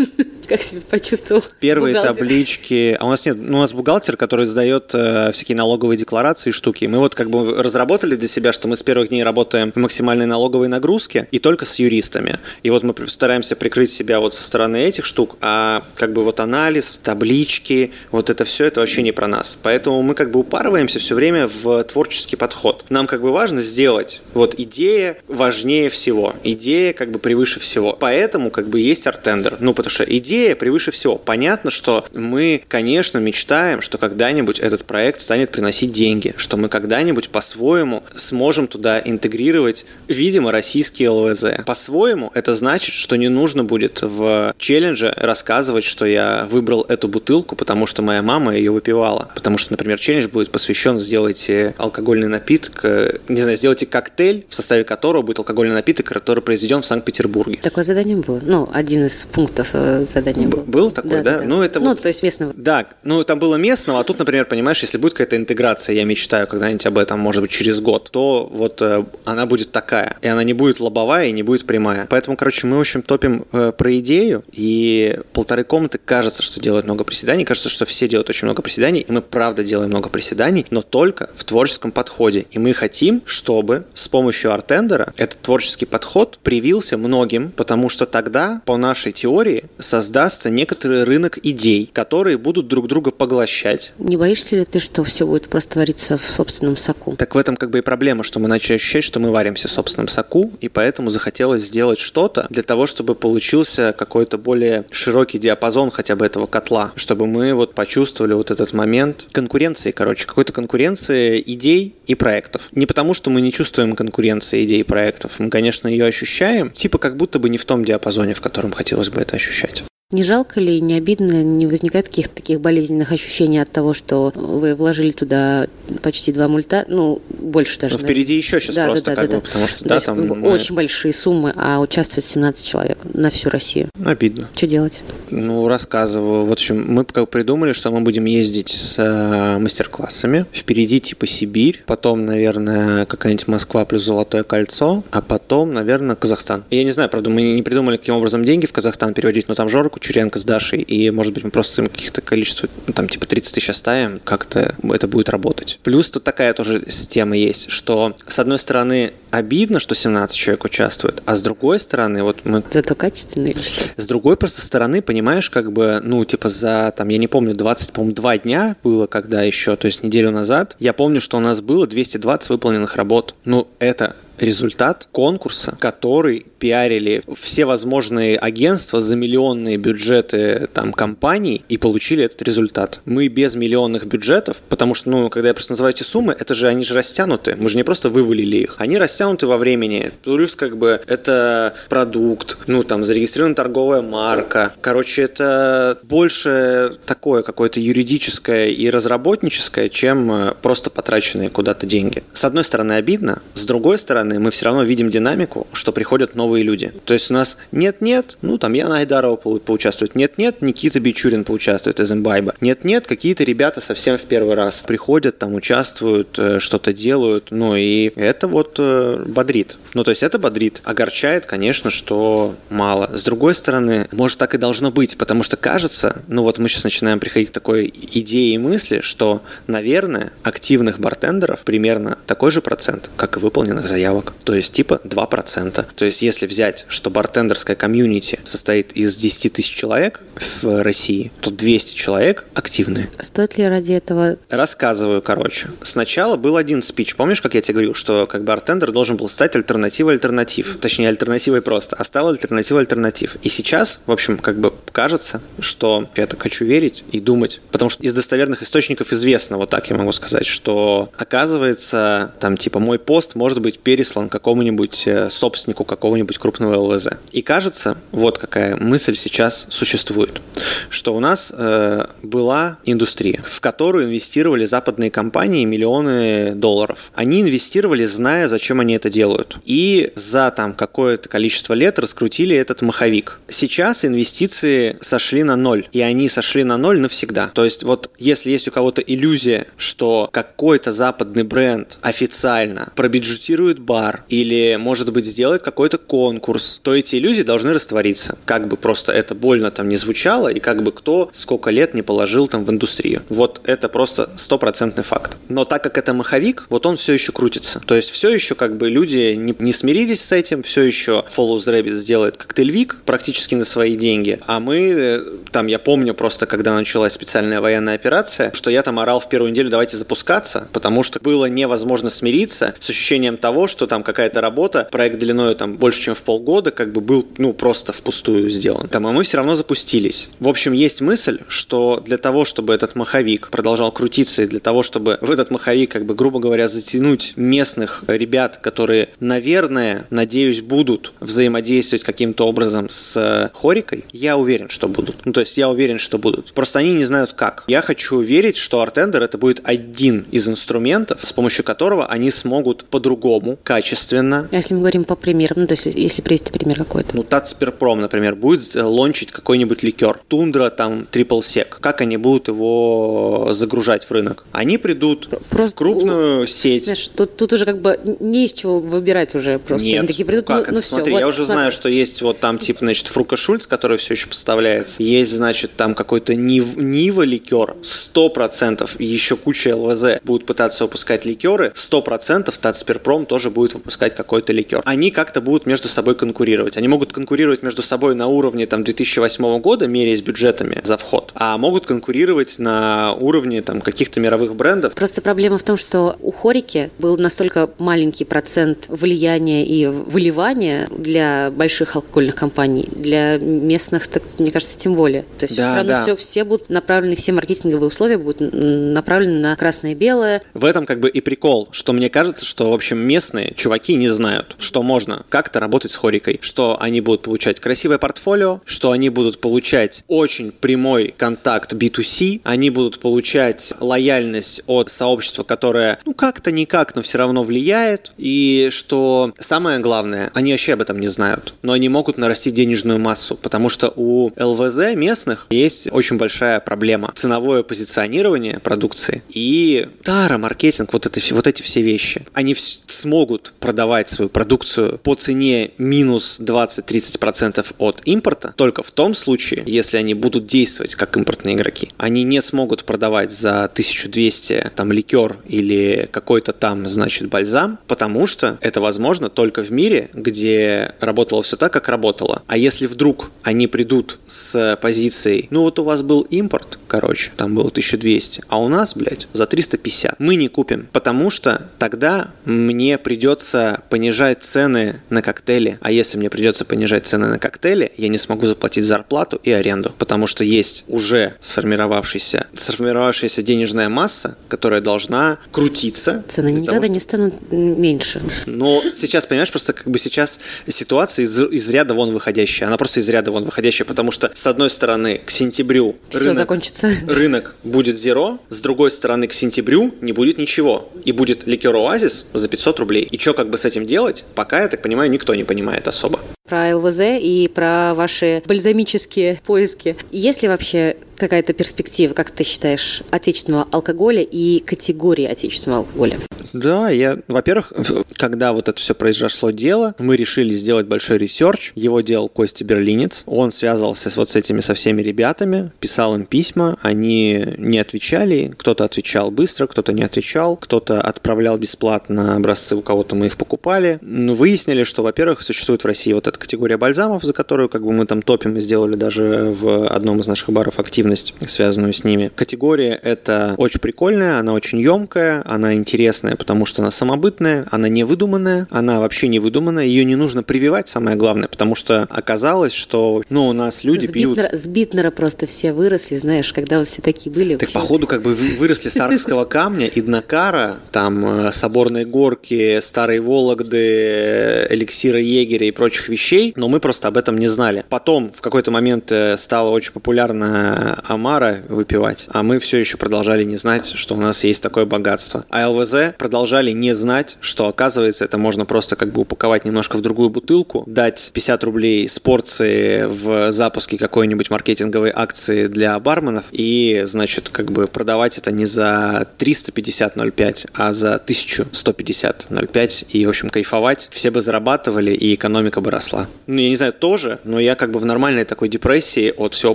Как себя почувствовал? Первые бухгалтер? таблички. А у нас нет, ну, у нас бухгалтер, который сдает э, всякие налоговые декларации и штуки. Мы вот как бы разработали для себя, что мы с первых дней работаем в максимальной налоговой нагрузке и только с юристами. И вот мы стараемся прикрыть себя вот со стороны этих штук, а как бы вот анализ, таблички, вот это все, это вообще не про нас. Поэтому мы как бы упарываемся все время в творческий подход. Нам как бы важно сделать, вот идея важнее всего, идея как бы превыше всего. Поэтому как бы есть артендер. Ну, потому что идея превыше всего. Понятно, что мы, конечно, мечтаем, что когда-нибудь этот проект станет приносить деньги, что мы когда-нибудь по-своему сможем туда интегрировать, видимо, российские ЛВЗ. По-своему это значит, что не нужно будет в челлендже рассказывать, что я выбрал эту бутылку, потому что моя мама ее выпивала. Потому что, например, челлендж будет посвящен сделайте алкогольный напиток, не знаю, сделайте коктейль, в составе которого будет алкогольный напиток, который произведен в Санкт-Петербурге. Такое задание было. Ну, один из пунктов э, задания было. Был такой, да? да? да. Ну, это ну, вот... то есть местного. Да, ну, там было местного, а тут, например, понимаешь, если будет какая-то интеграция, я мечтаю когда-нибудь об этом, может быть, через год, то вот э, она будет такая, и она не будет лобовая и не будет прямая. Поэтому, короче, мы, в общем, топим э, про идею, и полторы комнаты кажется, что делают много приседаний, кажется, что все делают очень много приседаний, и мы правда делаем много приседаний, но только в творческом подходе. И мы хотим, чтобы с помощью артендера этот творческий подход привился многим, потому что тогда, по нашей теории, создастся некоторый рынок идей, которые будут друг друга поглощать. Не боишься ли ты, что все будет просто твориться в собственном соку? Так в этом как бы и проблема, что мы начали ощущать, что мы варимся в собственном соку, и поэтому захотелось сделать что-то для того, чтобы получился какой-то более широкий диапазон хотя бы этого котла, чтобы мы вот почувствовали вот этот момент конкуренции, короче, какой-то конкуренции идей и проектов. Не потому, что мы не чувствуем конкуренции идей и проектов, мы, конечно, ее ощущаем, типа как будто бы не в том диапазоне, в котором хотелось бы это ощущать. Не жалко ли, не обидно, не возникает каких-то таких болезненных ощущений от того, что вы вложили туда почти два мульта, ну, больше даже. Но ну, впереди еще сейчас да, просто да, да, как да, бы, да. потому что, да, там... Мы... Очень большие суммы, а участвует 17 человек на всю Россию. Обидно. Что делать? Ну, рассказываю. В общем, мы как придумали, что мы будем ездить с э, мастер-классами. Впереди типа Сибирь, потом, наверное, какая-нибудь Москва плюс Золотое кольцо, а потом, наверное, Казахстан. Я не знаю, правда, мы не придумали, каким образом деньги в Казахстан переводить, но там Жорку Кучеренко с Дашей, и, может быть, мы просто им каких-то количество, ну, там, типа 30 тысяч оставим, как-то это будет работать. Плюс тут такая тоже система есть, что, с одной стороны, обидно, что 17 человек участвует, а с другой стороны, вот мы... Зато качественные. С другой просто стороны, понимаешь, как бы, ну, типа за, там, я не помню, 20, по-моему, 2 дня было, когда еще, то есть неделю назад, я помню, что у нас было 220 выполненных работ. Ну, это результат конкурса, который пиарили все возможные агентства за миллионные бюджеты там компаний и получили этот результат. Мы без миллионных бюджетов, потому что, ну, когда я просто называю эти суммы, это же они же растянуты. Мы же не просто вывалили их. Они растянуты во времени. Плюс как бы это продукт, ну, там, зарегистрирована торговая марка. Короче, это больше такое какое-то юридическое и разработническое, чем э, просто потраченные куда-то деньги. С одной стороны, обидно, с другой стороны, мы все равно видим динамику, что приходят новые новые люди. То есть у нас нет-нет, ну там Яна Айдарова по поучаствует, нет-нет, Никита Бичурин поучаствует из имбайба, нет-нет, какие-то ребята совсем в первый раз приходят, там участвуют, э, что-то делают, ну и это вот э, бодрит. Ну то есть это бодрит. Огорчает, конечно, что мало. С другой стороны, может так и должно быть, потому что кажется, ну вот мы сейчас начинаем приходить к такой идее и мысли, что, наверное, активных бартендеров примерно такой же процент, как и выполненных заявок. То есть типа 2%. То есть если если взять, что бартендерская комьюнити состоит из 10 тысяч человек в России, то 200 человек активные. Стоит ли ради этого? Рассказываю, короче. Сначала был один спич. Помнишь, как я тебе говорил, что как бартендер должен был стать альтернативой альтернатив? Точнее, альтернативой просто. А стал альтернативой альтернатив. И сейчас, в общем, как бы кажется, что я так хочу верить и думать. Потому что из достоверных источников известно, вот так я могу сказать, что оказывается, там, типа, мой пост может быть переслан какому-нибудь э, собственнику какого-нибудь какого-нибудь крупного ЛВЗ. И кажется, вот какая мысль сейчас существует, что у нас э, была индустрия, в которую инвестировали западные компании миллионы долларов. Они инвестировали, зная, зачем они это делают. И за там какое-то количество лет раскрутили этот маховик. Сейчас инвестиции сошли на ноль, и они сошли на ноль навсегда. То есть вот если есть у кого-то иллюзия, что какой-то западный бренд официально пробюджетирует бар или, может быть, сделает какой-то конкурс, то эти иллюзии должны раствориться. Как бы просто это больно там не звучало, и как бы кто сколько лет не положил там в индустрию. Вот это просто стопроцентный факт. Но так как это маховик, вот он все еще крутится. То есть все еще как бы люди не, не смирились с этим, все еще Follow the Rabbit сделает коктейль Вик практически на свои деньги, а мы э, там, я помню просто, когда началась специальная военная операция, что я там орал в первую неделю, давайте запускаться, потому что было невозможно смириться с ощущением того, что там какая-то работа, проект длиной там больше, чем в полгода, как бы был, ну, просто впустую сделан. Там, а мы все равно запустились. В общем, есть мысль, что для того, чтобы этот маховик продолжал крутиться, и для того, чтобы в этот маховик, как бы, грубо говоря, затянуть местных ребят, которые, наверное, надеюсь, будут взаимодействовать каким-то образом с хорикой, я уверен, что будут. Ну, то есть я уверен, что будут. Просто они не знают как. Я хочу верить, что Артендер это будет один из инструментов, с помощью которого они смогут по-другому, качественно. А если мы говорим по примерам, ну, то есть если привести пример какой-то. Ну, Татсперпром, например, будет лончить какой-нибудь ликер. Тундра, там, Трипл Сек. Как они будут его загружать в рынок? Они придут просто, в крупную сеть. Знаешь, тут, тут уже как бы не из чего выбирать уже просто. Нет, они такие придут, ну, как ну, ну Смотри, все. я вот, уже смотри. знаю, что есть вот там типа, значит, Фрука Шульц, который все еще поставляется. Есть, значит, там какой-то Нив, Нива ликер. Сто процентов. Еще куча ЛВЗ будут пытаться выпускать ликеры. Сто процентов Татсперпром тоже будет выпускать какой-то ликер. Они как-то будут между собой конкурировать. Они могут конкурировать между собой на уровне там 2008 года, меряясь бюджетами за вход, а могут конкурировать на уровне там каких-то мировых брендов. Просто проблема в том, что у Хорики был настолько маленький процент влияния и выливания для больших алкогольных компаний, для местных, так, мне кажется, тем более. То есть Да, все равно да. все, все будут направлены, все маркетинговые условия будут направлены на красное и белое. В этом как бы и прикол, что мне кажется, что, в общем, местные чуваки не знают, что можно как-то работать с хорикой, что они будут получать красивое портфолио, что они будут получать очень прямой контакт B2C, они будут получать лояльность от сообщества, которое, ну, как-то никак, но все равно влияет, и что самое главное, они вообще об этом не знают, но они могут нарастить денежную массу, потому что у ЛВЗ местных есть очень большая проблема. Ценовое позиционирование продукции и тара, маркетинг, вот, это, вот эти все вещи. Они вс- смогут продавать свою продукцию по цене минус 20-30% от импорта только в том случае, если они будут действовать как импортные игроки. Они не смогут продавать за 1200 там ликер или какой-то там, значит, бальзам, потому что это возможно только в мире, где работало все так, как работало. А если вдруг они придут с позицией, ну вот у вас был импорт, короче, там было 1200, а у нас, блядь, за 350. Мы не купим, потому что тогда мне придется понижать цены на коктейли, а если мне придется понижать цены на коктейли, я не смогу заплатить зарплату и аренду, потому что есть уже сформировавшийся, сформировавшаяся денежная масса, которая должна крутиться. Цены никогда того, не станут меньше. но сейчас, понимаешь, просто как бы сейчас ситуация из, из ряда вон выходящая. Она просто из ряда вон выходящая, потому что, с одной стороны, к сентябрю Все рынок, закончится. рынок будет зеро, с другой стороны, к сентябрю не будет ничего. И будет ликер Оазис за 500 рублей. И что как бы с этим делать, пока, я так понимаю, никто не понимает особо. Про ЛВЗ и про ваши бальзамические поиски. Есть ли вообще какая-то перспектива, как ты считаешь, отечественного алкоголя и категории отечественного алкоголя? Да, я, во-первых, когда вот это все произошло дело, мы решили сделать большой research. Его делал Костя Берлинец. Он связывался с вот с этими со всеми ребятами, писал им письма, они не отвечали. Кто-то отвечал быстро, кто-то не отвечал, кто-то отправлял бесплатно образцы, у кого-то мы их покупали. Но выяснили, что, во-первых, существует в России вот эта категория бальзамов, за которую как бы мы там топим и сделали даже в одном из наших баров активность, связанную с ними. Категория это очень прикольная, она очень емкая, она интересная, потому что она самобытная, она не выдуманная, она вообще не выдуманная, ее не нужно прививать, самое главное, потому что оказалось, что ну, у нас люди с, пьют... Битнера, с Битнера просто все выросли, знаешь, когда вы все такие были. Так все- походу как бы вы- выросли с Аркского камня, Иднакара, там э, Соборной горки, Старой Вологды, э, мира егеря и прочих вещей, но мы просто об этом не знали. Потом в какой-то момент э, стало очень популярно Амара выпивать, а мы все еще продолжали не знать, что у нас есть такое богатство. А ЛВЗ продолжали не знать, что оказывается это можно просто как бы упаковать немножко в другую бутылку, дать 50 рублей с порции в запуске какой-нибудь маркетинговой акции для барменов и, значит, как бы продавать это не за 350.05, а за 1150.05 и, в общем, кайфовать. Все бы зарабатывали и экономика бы росла. Ну, я не знаю, тоже, но я как бы в нормальной такой депрессии от всего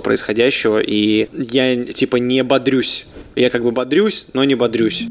происходящего, и я типа не бодрюсь. Я как бы бодрюсь, но не бодрюсь.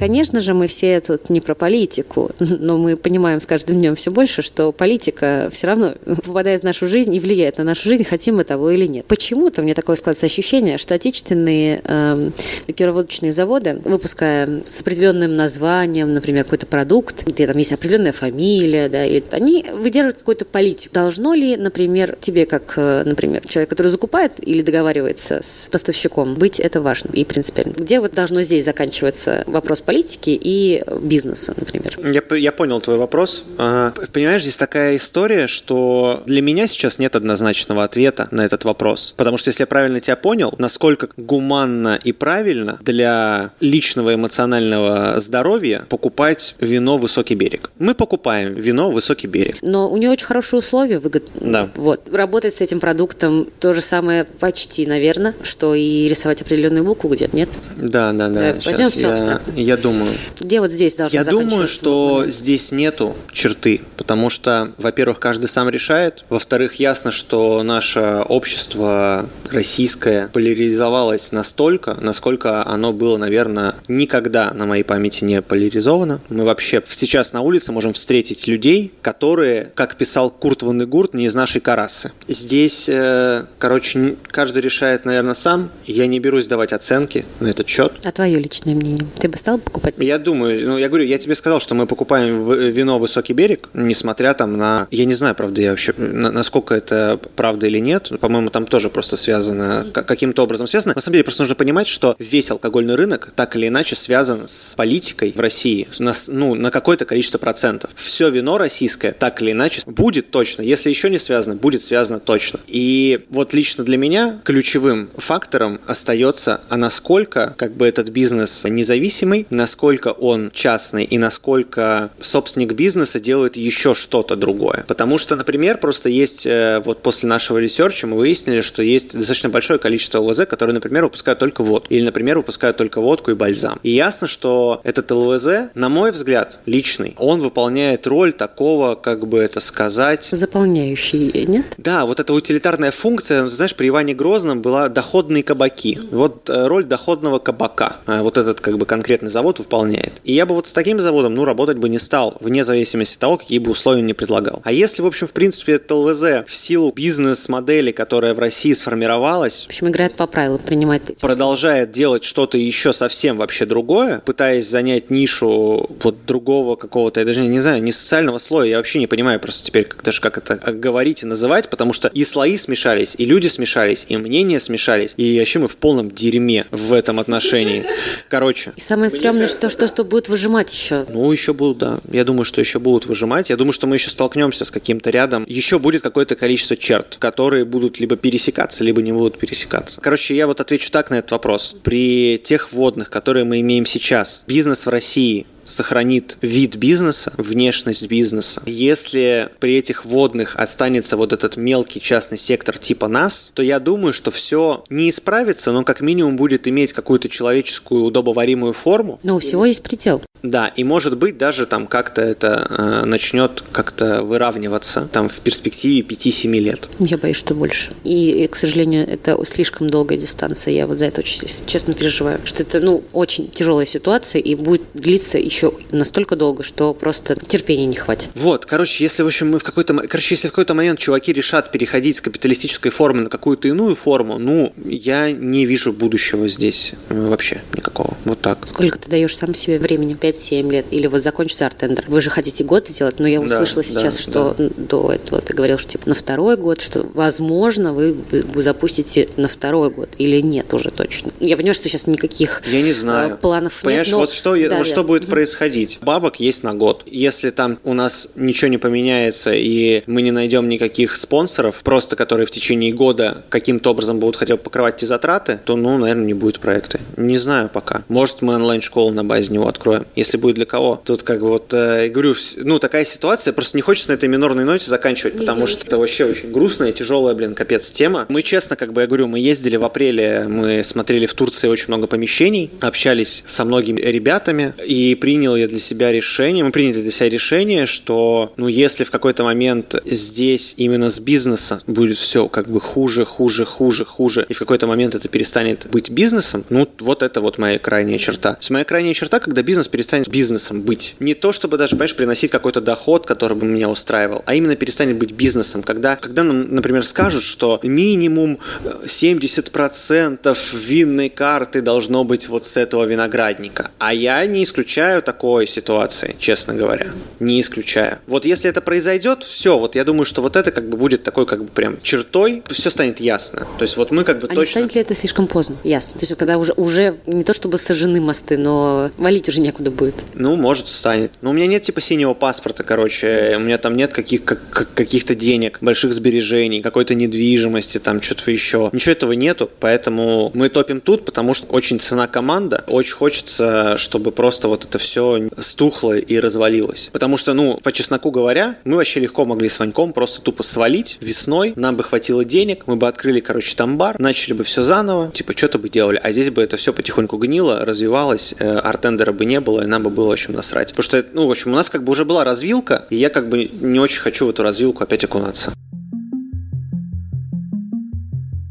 Конечно же, мы все тут не про политику, но мы понимаем с каждым днем все больше, что политика все равно попадает в нашу жизнь и влияет на нашу жизнь, хотим мы того или нет. Почему-то мне такое складывается ощущение, что отечественные э, ликероводочные заводы, выпуская с определенным названием, например, какой-то продукт, где там есть определенная фамилия, да, или они выдерживают какую-то политику. Должно ли, например, тебе, как, э, например, человек, который закупает или договаривается с поставщиком, быть это важно и принципиально? Где вот должно здесь заканчиваться вопрос политики и бизнеса, например. Я, я понял твой вопрос. А, понимаешь, здесь такая история, что для меня сейчас нет однозначного ответа на этот вопрос. Потому что, если я правильно тебя понял, насколько гуманно и правильно для личного эмоционального здоровья покупать вино «Высокий берег». Мы покупаем вино «Высокий берег». Но у нее очень хорошие условия. Выгод... Да. Вот. Работать с этим продуктом то же самое почти, наверное, что и рисовать определенную букву где-то, нет? Да, да, да. Возьмем все я, абстрактно. я думаю. Где вот здесь должно Я думаю, что здесь нету черты, потому что, во-первых, каждый сам решает, во-вторых, ясно, что наше общество российское поляризовалось настолько, насколько оно было, наверное, никогда на моей памяти не поляризовано. Мы вообще сейчас на улице можем встретить людей, которые, как писал Курт Ван Игурт, не из нашей карасы. Здесь, э, короче, каждый решает, наверное, сам. Я не берусь давать оценки на этот счет. А твое личное мнение? Ты бы стал покупать? Я думаю, ну, я говорю, я тебе сказал, что мы покупаем в- вино «Высокий берег», несмотря там на... Я не знаю, правда, я вообще, на- насколько это правда или нет. По-моему, там тоже просто связано, ка- каким-то образом связано. На самом деле, просто нужно понимать, что весь алкогольный рынок так или иначе связан с политикой в России на, ну, на какое-то количество процентов. Все вино российское так или иначе будет точно. Если еще не связано, будет связано точно. И вот лично для меня ключевым фактором остается, а насколько как бы этот бизнес независимый, насколько он частный и насколько собственник бизнеса делает еще что-то другое. Потому что, например, просто есть, э, вот после нашего research а мы выяснили, что есть достаточно большое количество ЛВЗ, которые, например, выпускают только водку. Или, например, выпускают только водку и бальзам. И ясно, что этот ЛВЗ, на мой взгляд, личный, он выполняет роль такого, как бы это сказать, Заполняющий, нет? да, вот эта утилитарная функция, знаешь, при Иване Грозном была доходные кабаки. Вот э, роль доходного кабака э, вот этот как бы конкретный завод выполняет. И я бы вот с таким заводом, ну, работать бы не стал, вне зависимости от того, какие бы условия не предлагал. А если, в общем, в принципе, это ЛВЗ в силу бизнес-модели, которая в России сформировалась, В общем, играет по правилам, принимает продолжает делать что-то еще совсем вообще другое, пытаясь занять нишу вот другого какого-то, я даже не знаю, не социального слоя, я вообще не понимаю просто теперь как, даже как это говорить и называть, потому что и слои смешались, и люди смешались, и мнения смешались, и вообще мы в полном дерьме в этом отношении. Короче, И самое стрёмное, что, что, что будет выжимать еще. ну, еще будут, да. Я думаю, что еще будут выжимать. Я думаю, что мы еще столкнемся с каким-то рядом. Еще будет какое-то количество черт, которые будут либо пересекаться, либо не будут пересекаться. Короче, я вот отвечу так на этот вопрос. При тех вводных, которые мы имеем сейчас, бизнес в России сохранит вид бизнеса, внешность бизнеса. Если при этих вводных останется вот этот мелкий частный сектор типа нас, то я думаю, что все не исправится, но как минимум будет иметь какую-то человеческую удобоваримую форму, Но у всего есть предел. да, и может быть даже там как-то это э, начнет как-то выравниваться там в перспективе 5-7 лет. Я боюсь, что больше. И, и, к сожалению, это слишком долгая дистанция. Я вот за это очень честно переживаю. Что это, ну, очень тяжелая ситуация и будет длиться еще настолько долго, что просто терпения не хватит. Вот, короче, если в общем мы в какой-то, короче, если в какой-то момент чуваки решат переходить с капиталистической формы на какую-то иную форму, ну, я не вижу будущего здесь э, вообще никакого. Вот так. Сколько ты даешь сам себе времени? 5-7 лет? Или вот закончится артендер? Вы же хотите год сделать, но я Да, услышала да, сейчас, что до этого ты говорил, что типа на второй год, что возможно вы запустите на второй год или нет уже точно. Я понимаю, что сейчас никаких Я не э, знаю. планов Понимаешь, нет, но- вот что, Да, вот да. что будет Мгм. Происходить. Бабок есть на год. Если там у нас ничего не поменяется и мы не найдем никаких спонсоров, просто которые в течение года каким-то образом будут хотя бы покрывать эти затраты, то, ну, наверное, не будет проекта. Не знаю пока. Может, мы онлайн-школу на базе него откроем. Если будет для кого. Тут как бы вот, э, говорю, ну, такая ситуация, просто не хочется на этой минорной ноте заканчивать, потому что это вообще очень грустная, тяжелая, блин, капец тема. Мы, честно, как бы я говорю, мы ездили в апреле, мы смотрели в Турции очень много помещений, общались со многими ребятами, и принял я для себя решение, мы приняли для себя решение, что, ну, если в какой-то момент здесь именно с бизнеса будет все как бы хуже, хуже, хуже, хуже, и в какой-то момент это перестанет быть бизнесом, ну, вот это вот моя крайняя черта. То есть моя крайняя черта, когда бизнес перестанет бизнесом быть. Не то, чтобы даже, понимаешь, приносить какой-то доход, который бы меня устраивал, а именно перестанет быть бизнесом. Когда, когда нам, например, скажут, что минимум 70% винной карты должно быть вот с этого виноградника. А я не исключаю такой ситуации, честно говоря. Не исключаю. Вот если это произойдет, все, вот я думаю, что вот это как бы будет такой как бы прям чертой, все станет ясно. То есть вот мы как бы а точно... не станет ли это слишком поздно? Ясно. То есть когда уже, уже не то чтобы сожжены мосты, но валить уже некуда будет. Ну, может, станет. Но у меня нет типа синего паспорта, короче. У меня там нет каких, как, каких-то денег, больших сбережений, какой-то недвижимости, там что-то еще. Ничего этого нету, поэтому мы топим тут, потому что очень цена команда. Очень хочется, чтобы просто вот это все стухло и развалилось. Потому что, ну, по чесноку говоря, мы вообще легко могли с Ваньком просто тупо свалить весной, нам бы хватило денег, мы бы открыли, короче, там бар, начали бы все заново, типа, что-то бы делали. А здесь бы это все потихоньку гнило, развивалось, э, артендера бы не было, и нам бы было, общем, насрать. Потому что, ну, в общем, у нас как бы уже была развилка, и я как бы не очень хочу в эту развилку опять окунаться.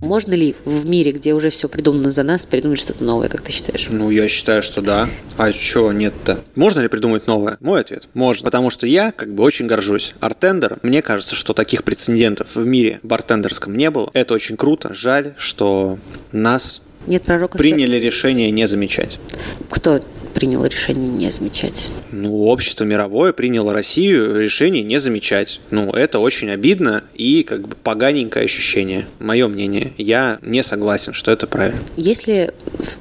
Можно ли в мире, где уже все придумано за нас, придумать что-то новое, как ты считаешь? Ну, я считаю, что да. А чего нет-то? Можно ли придумать новое? Мой ответ – можно. Потому что я как бы очень горжусь артендером. Мне кажется, что таких прецедентов в мире бартендерском не было. Это очень круто. Жаль, что нас нет пророка приняли решение не замечать. Кто приняло решение не замечать? Ну, общество мировое приняло Россию решение не замечать. Ну, это очень обидно и как бы поганенькое ощущение. Мое мнение. Я не согласен, что это правильно. Есть ли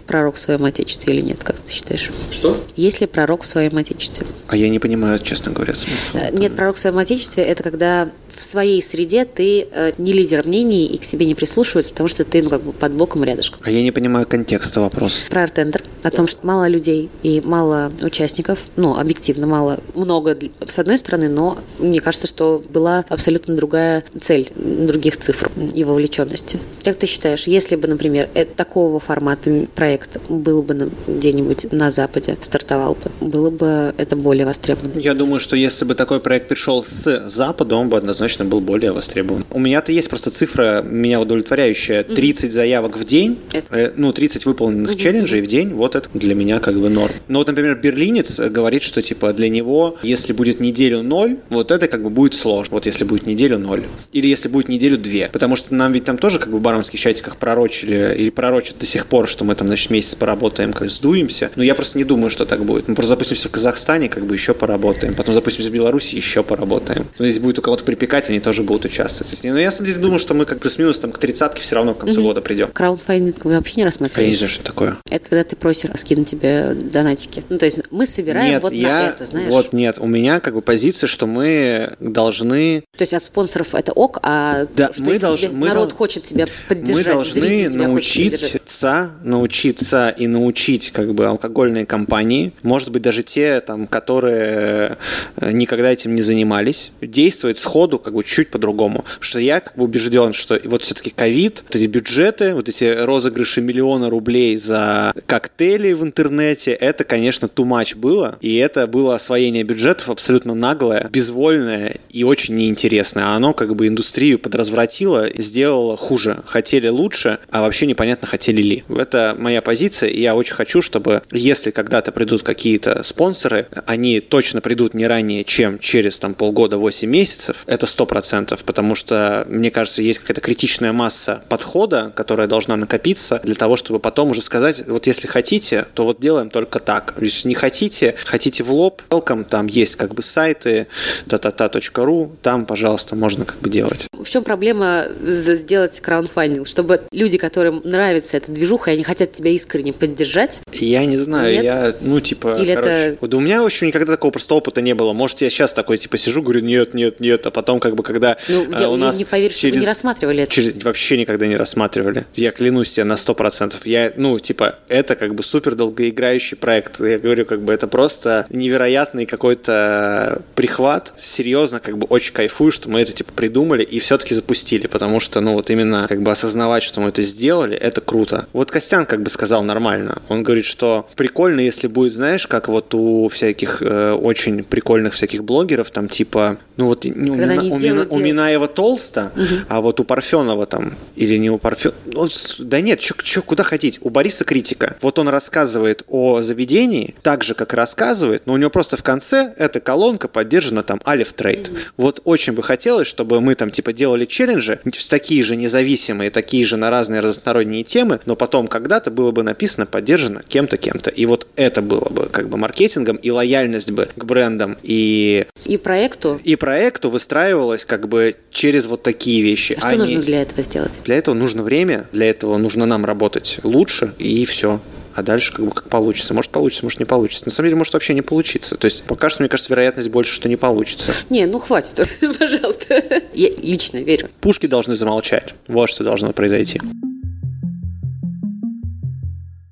пророк в своем отечестве или нет, как ты считаешь? Что? Есть ли пророк в своем отечестве? А я не понимаю, честно говоря, смысла. Э, нет, пророк в своем отечестве – это когда в своей среде ты э, не лидер мнений и к себе не прислушивается, потому что ты ну, как бы под боком рядышком. А я не понимаю контекста вопроса. Про артендер, о том, что мало людей и мало участников, ну, объективно мало, много с одной стороны, но мне кажется, что была абсолютно другая цель, других цифр и вовлеченности. Как ты считаешь, если бы, например, это, такого формата проект был бы где-нибудь на Западе, стартовал бы, было бы это более востребовано? Я думаю, что если бы такой проект пришел с Запада, он бы однозначно был более востребован. У меня-то есть просто цифра, меня удовлетворяющая, 30 заявок в день, э, ну, 30 выполненных угу. челленджей в день, вот это для меня как бы норм. Но вот, например, берлинец говорит, что типа для него, если будет неделю ноль, вот это как бы будет сложно. Вот если будет неделю ноль. Или если будет неделю две. Потому что нам ведь там тоже как бы в баронских чатиках пророчили или пророчат до сих пор, что мы там, значит, месяц поработаем, как сдуемся. Но я просто не думаю, что так будет. Мы просто запустимся в Казахстане, как бы еще поработаем. Потом запустимся в Беларуси, еще поработаем. Но если будет у кого-то припекать, они тоже будут участвовать. Но ну, я, на самом деле, думаю, что мы как плюс-минус там к тридцатке все равно к концу угу. года придем. Краудфандинг вы вообще не рассматриваете? Я не знаю, что это такое. Это когда ты просишь скинуть тебе донатики. Ну, то есть мы собираем нет, вот я, на это, знаешь? Вот нет, у меня как бы позиция, что мы должны... То есть от спонсоров это ок, а да, что мы если долж... тебе, мы народ дол... хочет тебя поддержать, мы должны научиться, научиться и научить как бы алкогольные компании, может быть даже те, там, которые э, никогда этим не занимались, действовать сходу как бы чуть по-другому. Что я как бы убежден, что вот все-таки ковид, вот эти бюджеты, вот эти розыгрыши миллиона рублей за коктейли в интернете, это, конечно, too much было, и это было освоение бюджетов абсолютно наглое, безвольное и очень неинтересное. А оно как бы индустрию подразвратило, сделало хуже. Хотели лучше, а вообще непонятно, хотели ли. Это моя позиция, и я очень хочу, чтобы если когда-то придут какие-то спонсоры, они точно придут не ранее, чем через там полгода, 8 месяцев, это 100%, потому что, мне кажется, есть какая-то критичная масса подхода, которая должна накопиться для того, чтобы потом уже сказать, вот если хотите, то вот делаем только так. Если не хотите, хотите в лоб, welcome, там есть как бы сайты tatata.ru, там, пожалуйста, можно как бы делать. В чем проблема сделать краундфандинг? Чтобы люди, которым нравится эта движуха, и они хотят тебя искренне поддержать? Я не знаю, Нет? я, ну, типа, Или короче, это... вот у меня, в общем, никогда такого просто опыта не было. Может, я сейчас такой, типа, сижу, говорю, нет, нет, нет, а потом, как бы, когда ну, а, я, у нас... не поверю, через... что вы не рассматривали это. Через... Вообще никогда не рассматривали. Я клянусь тебе на сто процентов. Я, ну, типа, это как бы супер долгоиграющий проект. Я говорю, как бы, это просто невероятный какой-то прихват. Серьезно, как бы, очень кайфую, что мы это, типа, придумали и все-таки запустили, потому что, ну, вот именно, как бы, осознавать, что мы это сделали, это круто. Вот Костян, как бы, сказал нормально. Он говорит, что прикольно, если будет, знаешь, как вот у всяких э, очень прикольных всяких блогеров, там, типа, ну, вот ну, у, У, Мина, у Минаева толсто, угу. а вот у Парфенова там, или не у Парфенова, ну, да нет, чё, чё, куда ходить? У Бориса критика. Вот он рассказывает о заведении, так же, как и рассказывает, но у него просто в конце эта колонка поддержана там Алиф Трейд. Угу. Вот очень бы хотелось, чтобы мы там типа делали челленджи, такие же независимые, такие же на разные разносторонние темы, но потом когда-то было бы написано поддержано кем-то, кем-то. И вот это было бы как бы маркетингом, и лояльность бы к брендам, и... И проекту. И проекту выстраивалась как бы через вот такие вещи. А что Они... нужно для этого сделать? Для этого нужно время, для этого нужно нам работать лучше, и все а дальше как бы как получится. Может получится, может не получится. На самом деле может вообще не получиться. То есть пока что, мне кажется, вероятность больше, что не получится. Не, ну хватит, пожалуйста. Я лично верю. Пушки должны замолчать. Вот что должно произойти.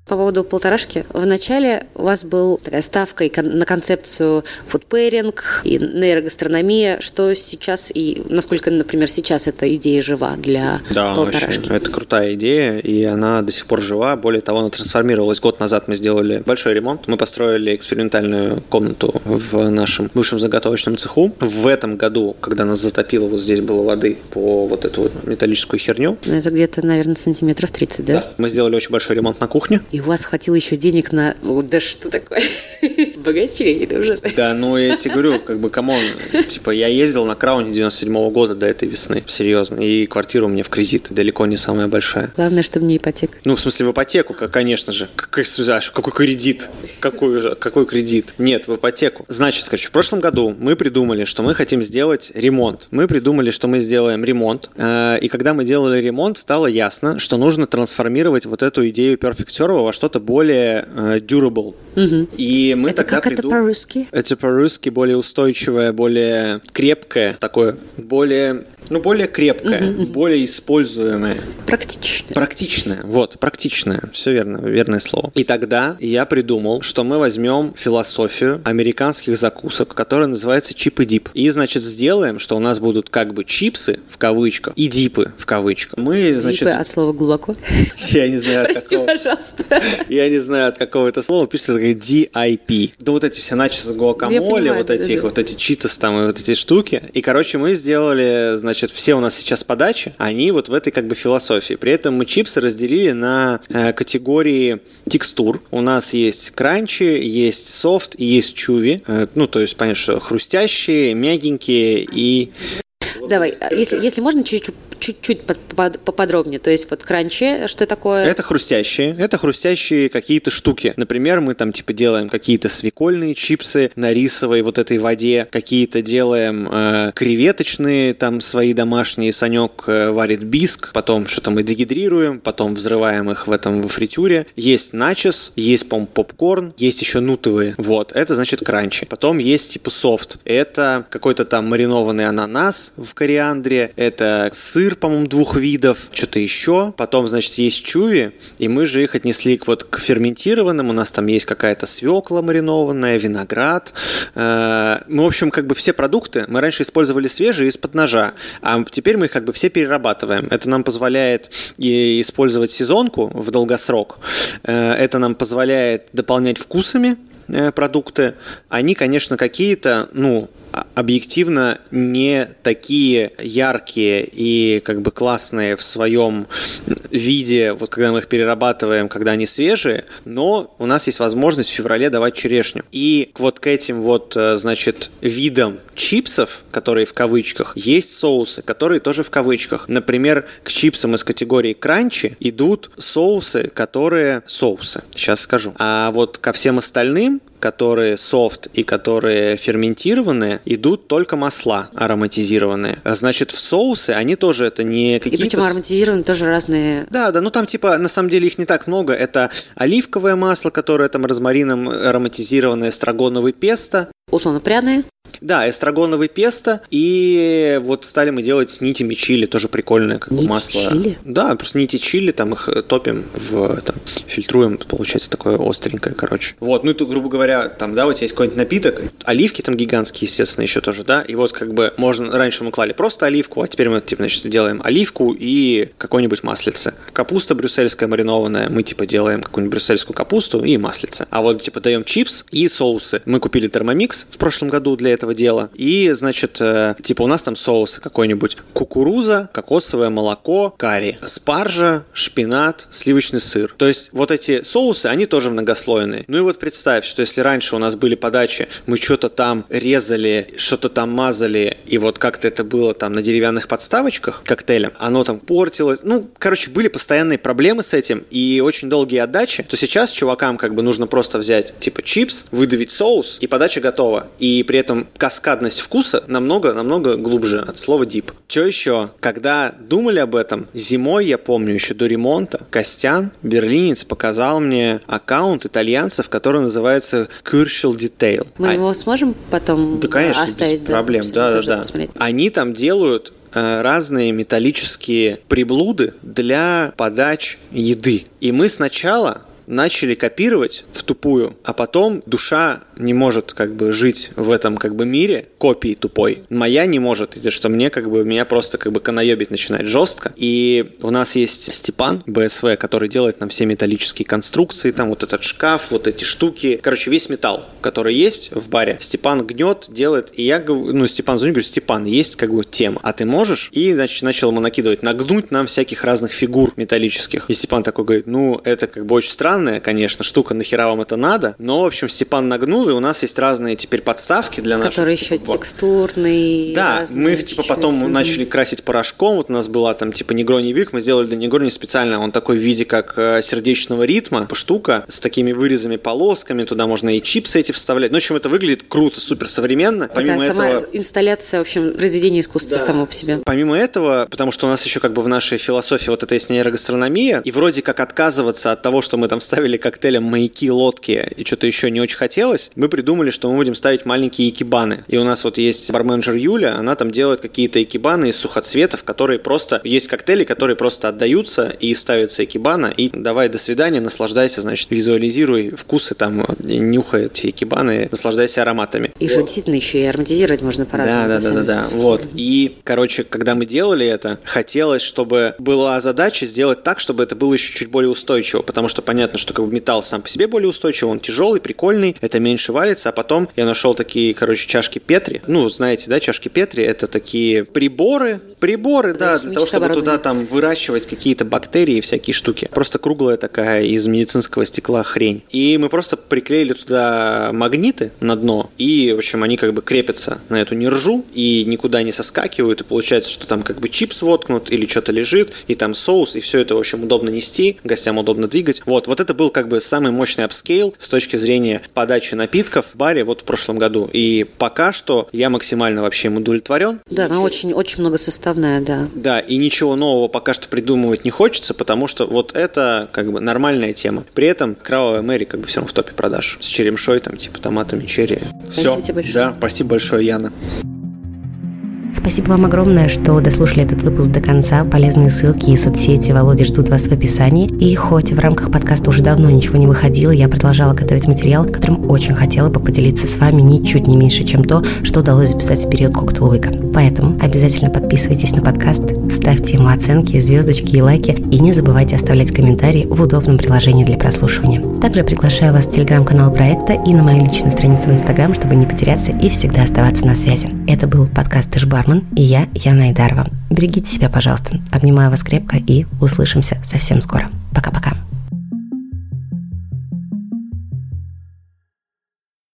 По поводу полторашки. Вначале у вас был такая ставка на концепцию фудпэринг и нейрогастрономия. Что сейчас и насколько, например, сейчас эта идея жива для да, полторашки? Вообще, это крутая идея, и она до сих пор жива. Более того, она трансформировалась. Год назад мы сделали большой ремонт. Мы построили экспериментальную комнату в нашем бывшем заготовочном цеху. В этом году, когда нас затопило, вот здесь было воды по вот эту вот металлическую херню. Ну, это где-то, наверное, сантиметров 30, да? Да. Мы сделали очень большой ремонт на кухне. И у вас хватило еще денег на... Да что такое? Богачей, это ужасно. Да, ну я тебе говорю, как бы, come on, типа, я ездил на Крауне 97 -го года до этой весны, серьезно, и квартира у меня в кредит, далеко не самая большая. Главное, чтобы не ипотека. Ну, в смысле, в ипотеку, конечно же. Какой, какой кредит? Какой, какой кредит? Нет, в ипотеку. Значит, короче, в прошлом году мы придумали, что мы хотим сделать ремонт. Мы придумали, что мы сделаем ремонт, э, и когда мы делали ремонт, стало ясно, что нужно трансформировать вот эту идею Perfect Servo во что-то более э, durable. Угу. И мы это тогда как придум... это по-русски? Это по-русски более устойчивое, более крепкое, такое, более ну, более крепкое, угу, угу. более используемое. Практичное. Практичное, вот, практичное, все верно, верное слово. И тогда я придумал, что мы возьмем философию американских закусок, которая называется чип и дип. И, значит, сделаем, что у нас будут как бы чипсы, в кавычках, и дипы, в кавычках. Мы, значит... Дипы от слова глубоко? Я не знаю, Прости, какого... пожалуйста. Я не знаю, от какого это слова пишется, такая DIP. Да вот эти все начесы гуакамоле, вот этих, вот эти читос там и вот эти штуки. И, короче, мы сделали, значит, значит, все у нас сейчас подачи, они вот в этой как бы философии. При этом мы чипсы разделили на э, категории текстур. У нас есть кранчи, есть софт и есть чуви. Э, ну, то есть, понятно, что хрустящие, мягенькие и Давай, если, если можно, чуть-чуть чуть-чуть поподробнее. То есть вот кранчи, что такое? Это хрустящие. Это хрустящие какие-то штуки. Например, мы там типа делаем какие-то свекольные чипсы на рисовой вот этой воде, какие-то делаем э, креветочные, там свои домашние. Санек э, варит биск, потом что-то мы дегидрируем, потом взрываем их в этом во фритюре. Есть начос, есть, по попкорн, есть еще нутовые. Вот, это значит кранчи. Потом есть типа софт. Это какой-то там маринованный ананас в кориандре, это сыр по-моему, двух видов, что-то еще. Потом, значит, есть чуви, и мы же их отнесли к, вот, к ферментированным. У нас там есть какая-то свекла маринованная, виноград. Э, мы, в общем, как бы все продукты мы раньше использовали свежие из-под ножа, а теперь мы их как бы все перерабатываем. Это нам позволяет и использовать сезонку в долгосрок. Э, это нам позволяет дополнять вкусами э, продукты. Они, конечно, какие-то, ну, объективно не такие яркие и как бы классные в своем виде, вот когда мы их перерабатываем, когда они свежие, но у нас есть возможность в феврале давать черешню. И вот к этим вот, э, значит, видам чипсов, которые в кавычках, есть соусы, которые тоже в кавычках. Например, к чипсам из категории кранчи идут соусы, которые... Соусы, сейчас скажу. А вот ко всем остальным которые софт и которые ферментированные, идут только масла ароматизированные. Значит, в соусы они тоже это не какие-то... И причем ароматизированные тоже разные... Да, да, ну там типа на самом деле их не так много. Это оливковое масло, которое там розмарином ароматизированное, эстрагоновый песто. Условно пряные? Да, эстрагоновый песто, и вот стали мы делать с нитями чили, тоже прикольное как нити масло. чили? Да, просто нити чили, там их топим, в, там, фильтруем, получается такое остренькое, короче. Вот, ну и тут, грубо говоря, там, да, у тебя есть какой-нибудь напиток, оливки там гигантские, естественно, еще тоже, да, и вот как бы можно, раньше мы клали просто оливку, а теперь мы, типа, значит, делаем оливку и какой-нибудь маслице. Капуста брюссельская маринованная, мы, типа, делаем какую-нибудь брюссельскую капусту и маслице. А вот, типа, даем чипс и соусы. Мы купили термомикс в прошлом году для этого дела. И, значит, э, типа у нас там соусы какой-нибудь. Кукуруза, кокосовое молоко, карри, спаржа, шпинат, сливочный сыр. То есть вот эти соусы, они тоже многослойные. Ну и вот представь, что если раньше у нас были подачи, мы что-то там резали, что-то там мазали, и вот как-то это было там на деревянных подставочках коктейлем, оно там портилось. Ну, короче, были постоянные проблемы с этим и очень долгие отдачи, то сейчас чувакам как бы нужно просто взять типа чипс, выдавить соус, и подача готова. И при этом каскадность вкуса намного-намного глубже от слова deep. Что еще? Когда думали об этом, зимой, я помню, еще до ремонта, Костян, берлинец, показал мне аккаунт итальянцев, который называется Куршел Detail. Мы а... его сможем потом да, конечно, оставить? Без проблем, да, да, да. Посмотреть. Они там делают э, разные металлические приблуды для подач еды. И мы сначала начали копировать в тупую, а потом душа не может как бы жить в этом как бы мире копии тупой. Моя не может, это что мне как бы меня просто как бы канаебить начинает жестко. И у нас есть Степан БСВ, который делает нам все металлические конструкции, там вот этот шкаф, вот эти штуки. Короче, весь металл, который есть в баре, Степан гнет, делает. И я говорю, ну, Степан звонит, говорю, Степан, есть как бы тема, а ты можешь? И, значит, начал ему накидывать, нагнуть нам всяких разных фигур металлических. И Степан такой говорит, ну, это как бы очень странно, странная, конечно, штука, нахера вам это надо, но, в общем, Степан нагнул, и у нас есть разные теперь подставки для наших. Которые еще типа, текстурные. Да, мы их, типа, потом чуть-чуть. начали красить порошком, вот у нас была там, типа, Негрони Вик, мы сделали для Негрони специально, он такой в виде, как э, сердечного ритма, штука, с такими вырезами полосками, туда можно и чипсы эти вставлять. Ну, в общем, это выглядит круто, супер современно. Такая Помимо сама этого... инсталляция, в общем, произведение искусства Да. само по себе. Помимо этого, потому что у нас еще как бы в нашей философии вот это есть нейрогастрономия, и вроде как отказываться от того, что мы там ставили коктейлем маяки, лодки и что-то еще не очень хотелось, мы придумали, что мы будем ставить маленькие экибаны. И у нас вот есть барменджер Юля, она там делает какие-то экибаны из сухоцветов, которые просто... Есть коктейли, которые просто отдаются и ставятся экибана, и давай до свидания, наслаждайся, значит, визуализируй вкусы, там, нюхай эти экибаны, наслаждайся ароматами. Их же действительно еще и ароматизировать можно по-разному. Да, да, да, да. Вот. И, короче, когда мы делали это, хотелось, чтобы была задача сделать так, чтобы это было еще чуть более устойчиво, потому что понятно, что как бы металл сам по себе более устойчивый, он тяжелый, прикольный, это меньше валится, а потом я нашел такие, короче, чашки Петри. Ну, знаете, да, чашки Петри это такие приборы, приборы, да, для того, чтобы туда там выращивать какие-то бактерии и всякие штуки. Просто круглая такая из медицинского стекла хрень. И мы просто приклеили туда магниты на дно, и, в общем, они как бы крепятся на эту нержу и никуда не соскакивают, и получается, что там как бы чипс воткнут или что-то лежит, и там соус, и все это, в общем, удобно нести, гостям удобно двигать. Вот, вот это был как бы самый мощный upscale с точки зрения подачи напитков в баре вот в прошлом году. И пока что я максимально вообще им удовлетворен. Да, она очень, очень многосоставная, да. Да, и ничего нового пока что придумывать не хочется, потому что вот это как бы нормальная тема. При этом Кровавая Мэри как бы все равно в топе продаж. С черемшой, там, типа томатами, черри. Спасибо Всё. тебе большое. Да, спасибо большое, Яна. Спасибо вам огромное, что дослушали этот выпуск до конца. Полезные ссылки и соцсети Володи ждут вас в описании. И хоть в рамках подкаста уже давно ничего не выходило, я продолжала готовить материал, которым очень хотела бы поделиться с вами ничуть не меньше, чем то, что удалось записать в период Коктейлвика. Поэтому обязательно подписывайтесь на подкаст, ставьте ему оценки, звездочки и лайки, и не забывайте оставлять комментарии в удобном приложении для прослушивания. Также приглашаю вас в телеграм-канал проекта и на мою личную страницу в Инстаграм, чтобы не потеряться и всегда оставаться на связи. Это был подкаст «Ты Роман и я, Яна Айдарова. Берегите себя, пожалуйста. Обнимаю вас крепко и услышимся совсем скоро. Пока-пока.